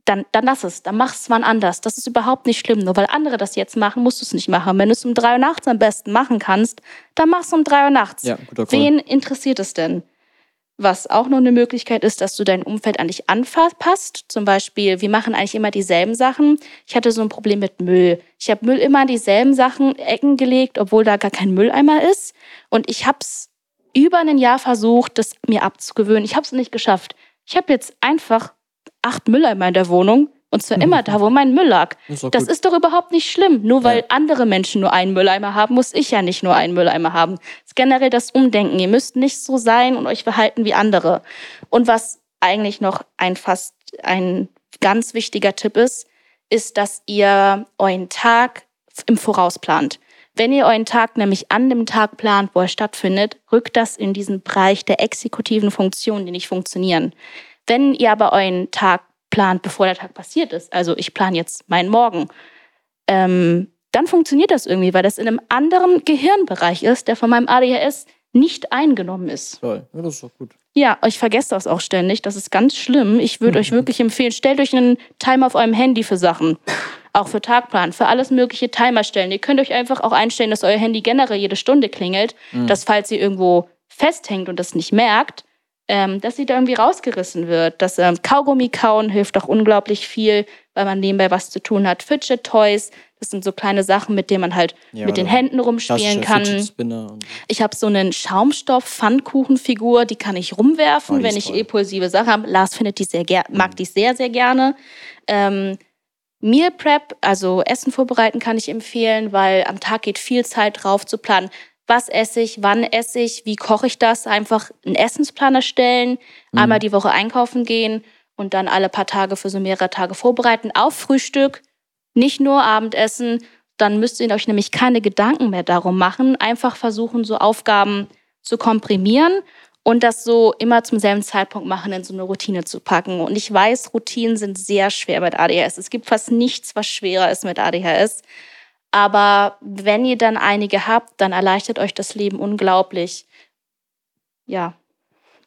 dann, dann lass es, dann mach es wann anders. Das ist überhaupt nicht schlimm. Nur weil andere das jetzt machen, musst du es nicht machen. Wenn du es um drei Uhr nachts am besten machen kannst, dann mach es um drei Uhr nachts. Ja. Wen interessiert es denn? Was auch noch eine Möglichkeit ist, dass du dein Umfeld an dich anpasst. Zum Beispiel, wir machen eigentlich immer dieselben Sachen. Ich hatte so ein Problem mit Müll. Ich habe Müll immer an dieselben Sachen, Ecken gelegt, obwohl da gar kein Mülleimer ist. Und ich hab's über ein Jahr versucht, das mir abzugewöhnen. Ich habe es nicht geschafft. Ich habe jetzt einfach acht Mülleimer in der Wohnung und zwar immer da, wo mein Müll lag. Ist Das gut. ist doch überhaupt nicht schlimm. Nur weil Ja. andere Menschen nur einen Mülleimer haben, muss ich ja nicht nur einen Mülleimer haben. Das ist generell das Umdenken. Ihr müsst nicht so sein und euch verhalten wie andere. Und was eigentlich noch ein fast ein ganz wichtiger Tipp ist, ist, dass ihr euren Tag im Voraus plant. Wenn ihr euren Tag nämlich an dem Tag plant, wo er stattfindet, rückt das in diesen Bereich der exekutiven Funktionen, die nicht funktionieren. Wenn ihr aber euren Tag plant, bevor der Tag passiert ist, also ich plane jetzt meinen Morgen, ähm, dann funktioniert das irgendwie, weil das in einem anderen Gehirnbereich ist, der von meinem ADHS nicht eingenommen ist. Toll. Ja, das ist doch gut. Ja, ich vergesse das auch ständig. Das ist ganz schlimm. Ich würde euch wirklich empfehlen, stellt euch einen Timer auf eurem Handy für Sachen. Auch für Tagplan, für alles mögliche Timer stellen. Ihr könnt euch einfach auch einstellen, dass euer Handy generell jede Stunde klingelt, dass falls ihr irgendwo festhängt und das nicht merkt, ähm, dass sie da irgendwie rausgerissen wird. Das ähm, Kaugummi kauen hilft auch unglaublich viel, weil man nebenbei was zu tun hat. Fidget Toys, das sind so kleine Sachen, mit denen man halt Ja, mit den Händen rumspielen kann. Ich habe so einen Schaumstoff-Pfannkuchenfigur, die kann ich rumwerfen, Oh, wenn ich toll. impulsive Sachen habe. Lars findet die sehr ger mag die sehr, sehr gerne. Ähm, Meal Prep, also Essen vorbereiten, kann ich empfehlen, weil am Tag geht viel Zeit drauf zu planen. Was esse ich, wann esse ich, wie koche ich das? Einfach einen Essensplan erstellen, einmal die Woche einkaufen gehen und dann alle paar Tage für so mehrere Tage vorbereiten auf Frühstück, nicht nur Abendessen. Dann müsst ihr euch nämlich keine Gedanken mehr darum machen. Einfach versuchen, so Aufgaben zu komprimieren und das so immer zum selben Zeitpunkt machen, in so eine Routine zu packen. Und ich weiß, Routinen sind sehr schwer mit ADHS. Es gibt fast nichts, was schwerer ist mit ADHS. Aber wenn ihr dann einige habt, dann erleichtert euch das Leben unglaublich. Ja,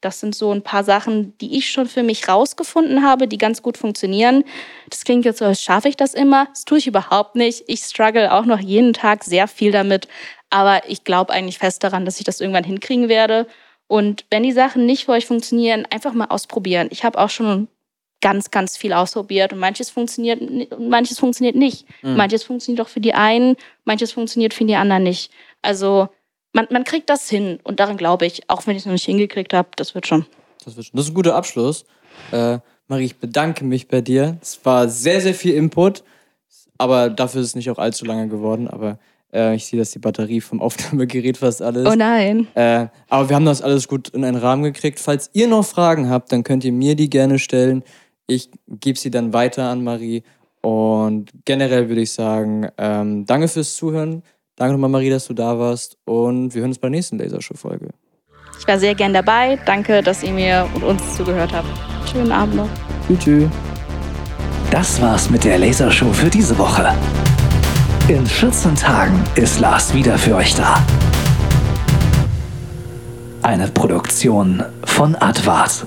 das sind so ein paar Sachen, die ich schon für mich rausgefunden habe, die ganz gut funktionieren. Das klingt jetzt so, als schaffe ich das immer. Das tue ich überhaupt nicht. Ich struggle auch noch jeden Tag sehr viel damit. Aber ich glaube eigentlich fest daran, dass ich das irgendwann hinkriegen werde. Und wenn die Sachen nicht für euch funktionieren, einfach mal ausprobieren. Ich habe auch schon ganz, ganz viel ausprobiert und manches funktioniert und manches funktioniert nicht. Manches funktioniert auch für die einen, manches funktioniert für die anderen nicht. Also man, man kriegt das hin und daran glaube ich, auch wenn ich es noch nicht hingekriegt habe, das wird schon. Das, wird, das ist ein guter Abschluss. Äh, Marie, ich bedanke mich bei dir. Es war sehr, sehr viel Input, aber dafür ist es nicht auch allzu lange geworden. Aber äh, ich sehe, dass die Batterie vom <laughs> Aufnahmegerät fast alles. Oh nein. Äh, aber wir haben das alles gut in einen Rahmen gekriegt. Falls ihr noch Fragen habt, dann könnt ihr mir die gerne stellen. Ich gebe sie dann weiter an Marie. Und generell würde ich sagen, ähm, danke fürs Zuhören. Danke nochmal, Marie, dass du da warst. Und wir hören uns bei der nächsten Lasershow-Folge. Ich war sehr gern dabei. Danke, dass ihr mir und uns zugehört habt. Schönen Abend noch. Tschüss. tschüss. Das war's mit der Lasershow für diese Woche. In 14 Tagen ist Lars wieder für euch da. Eine Produktion von Advart.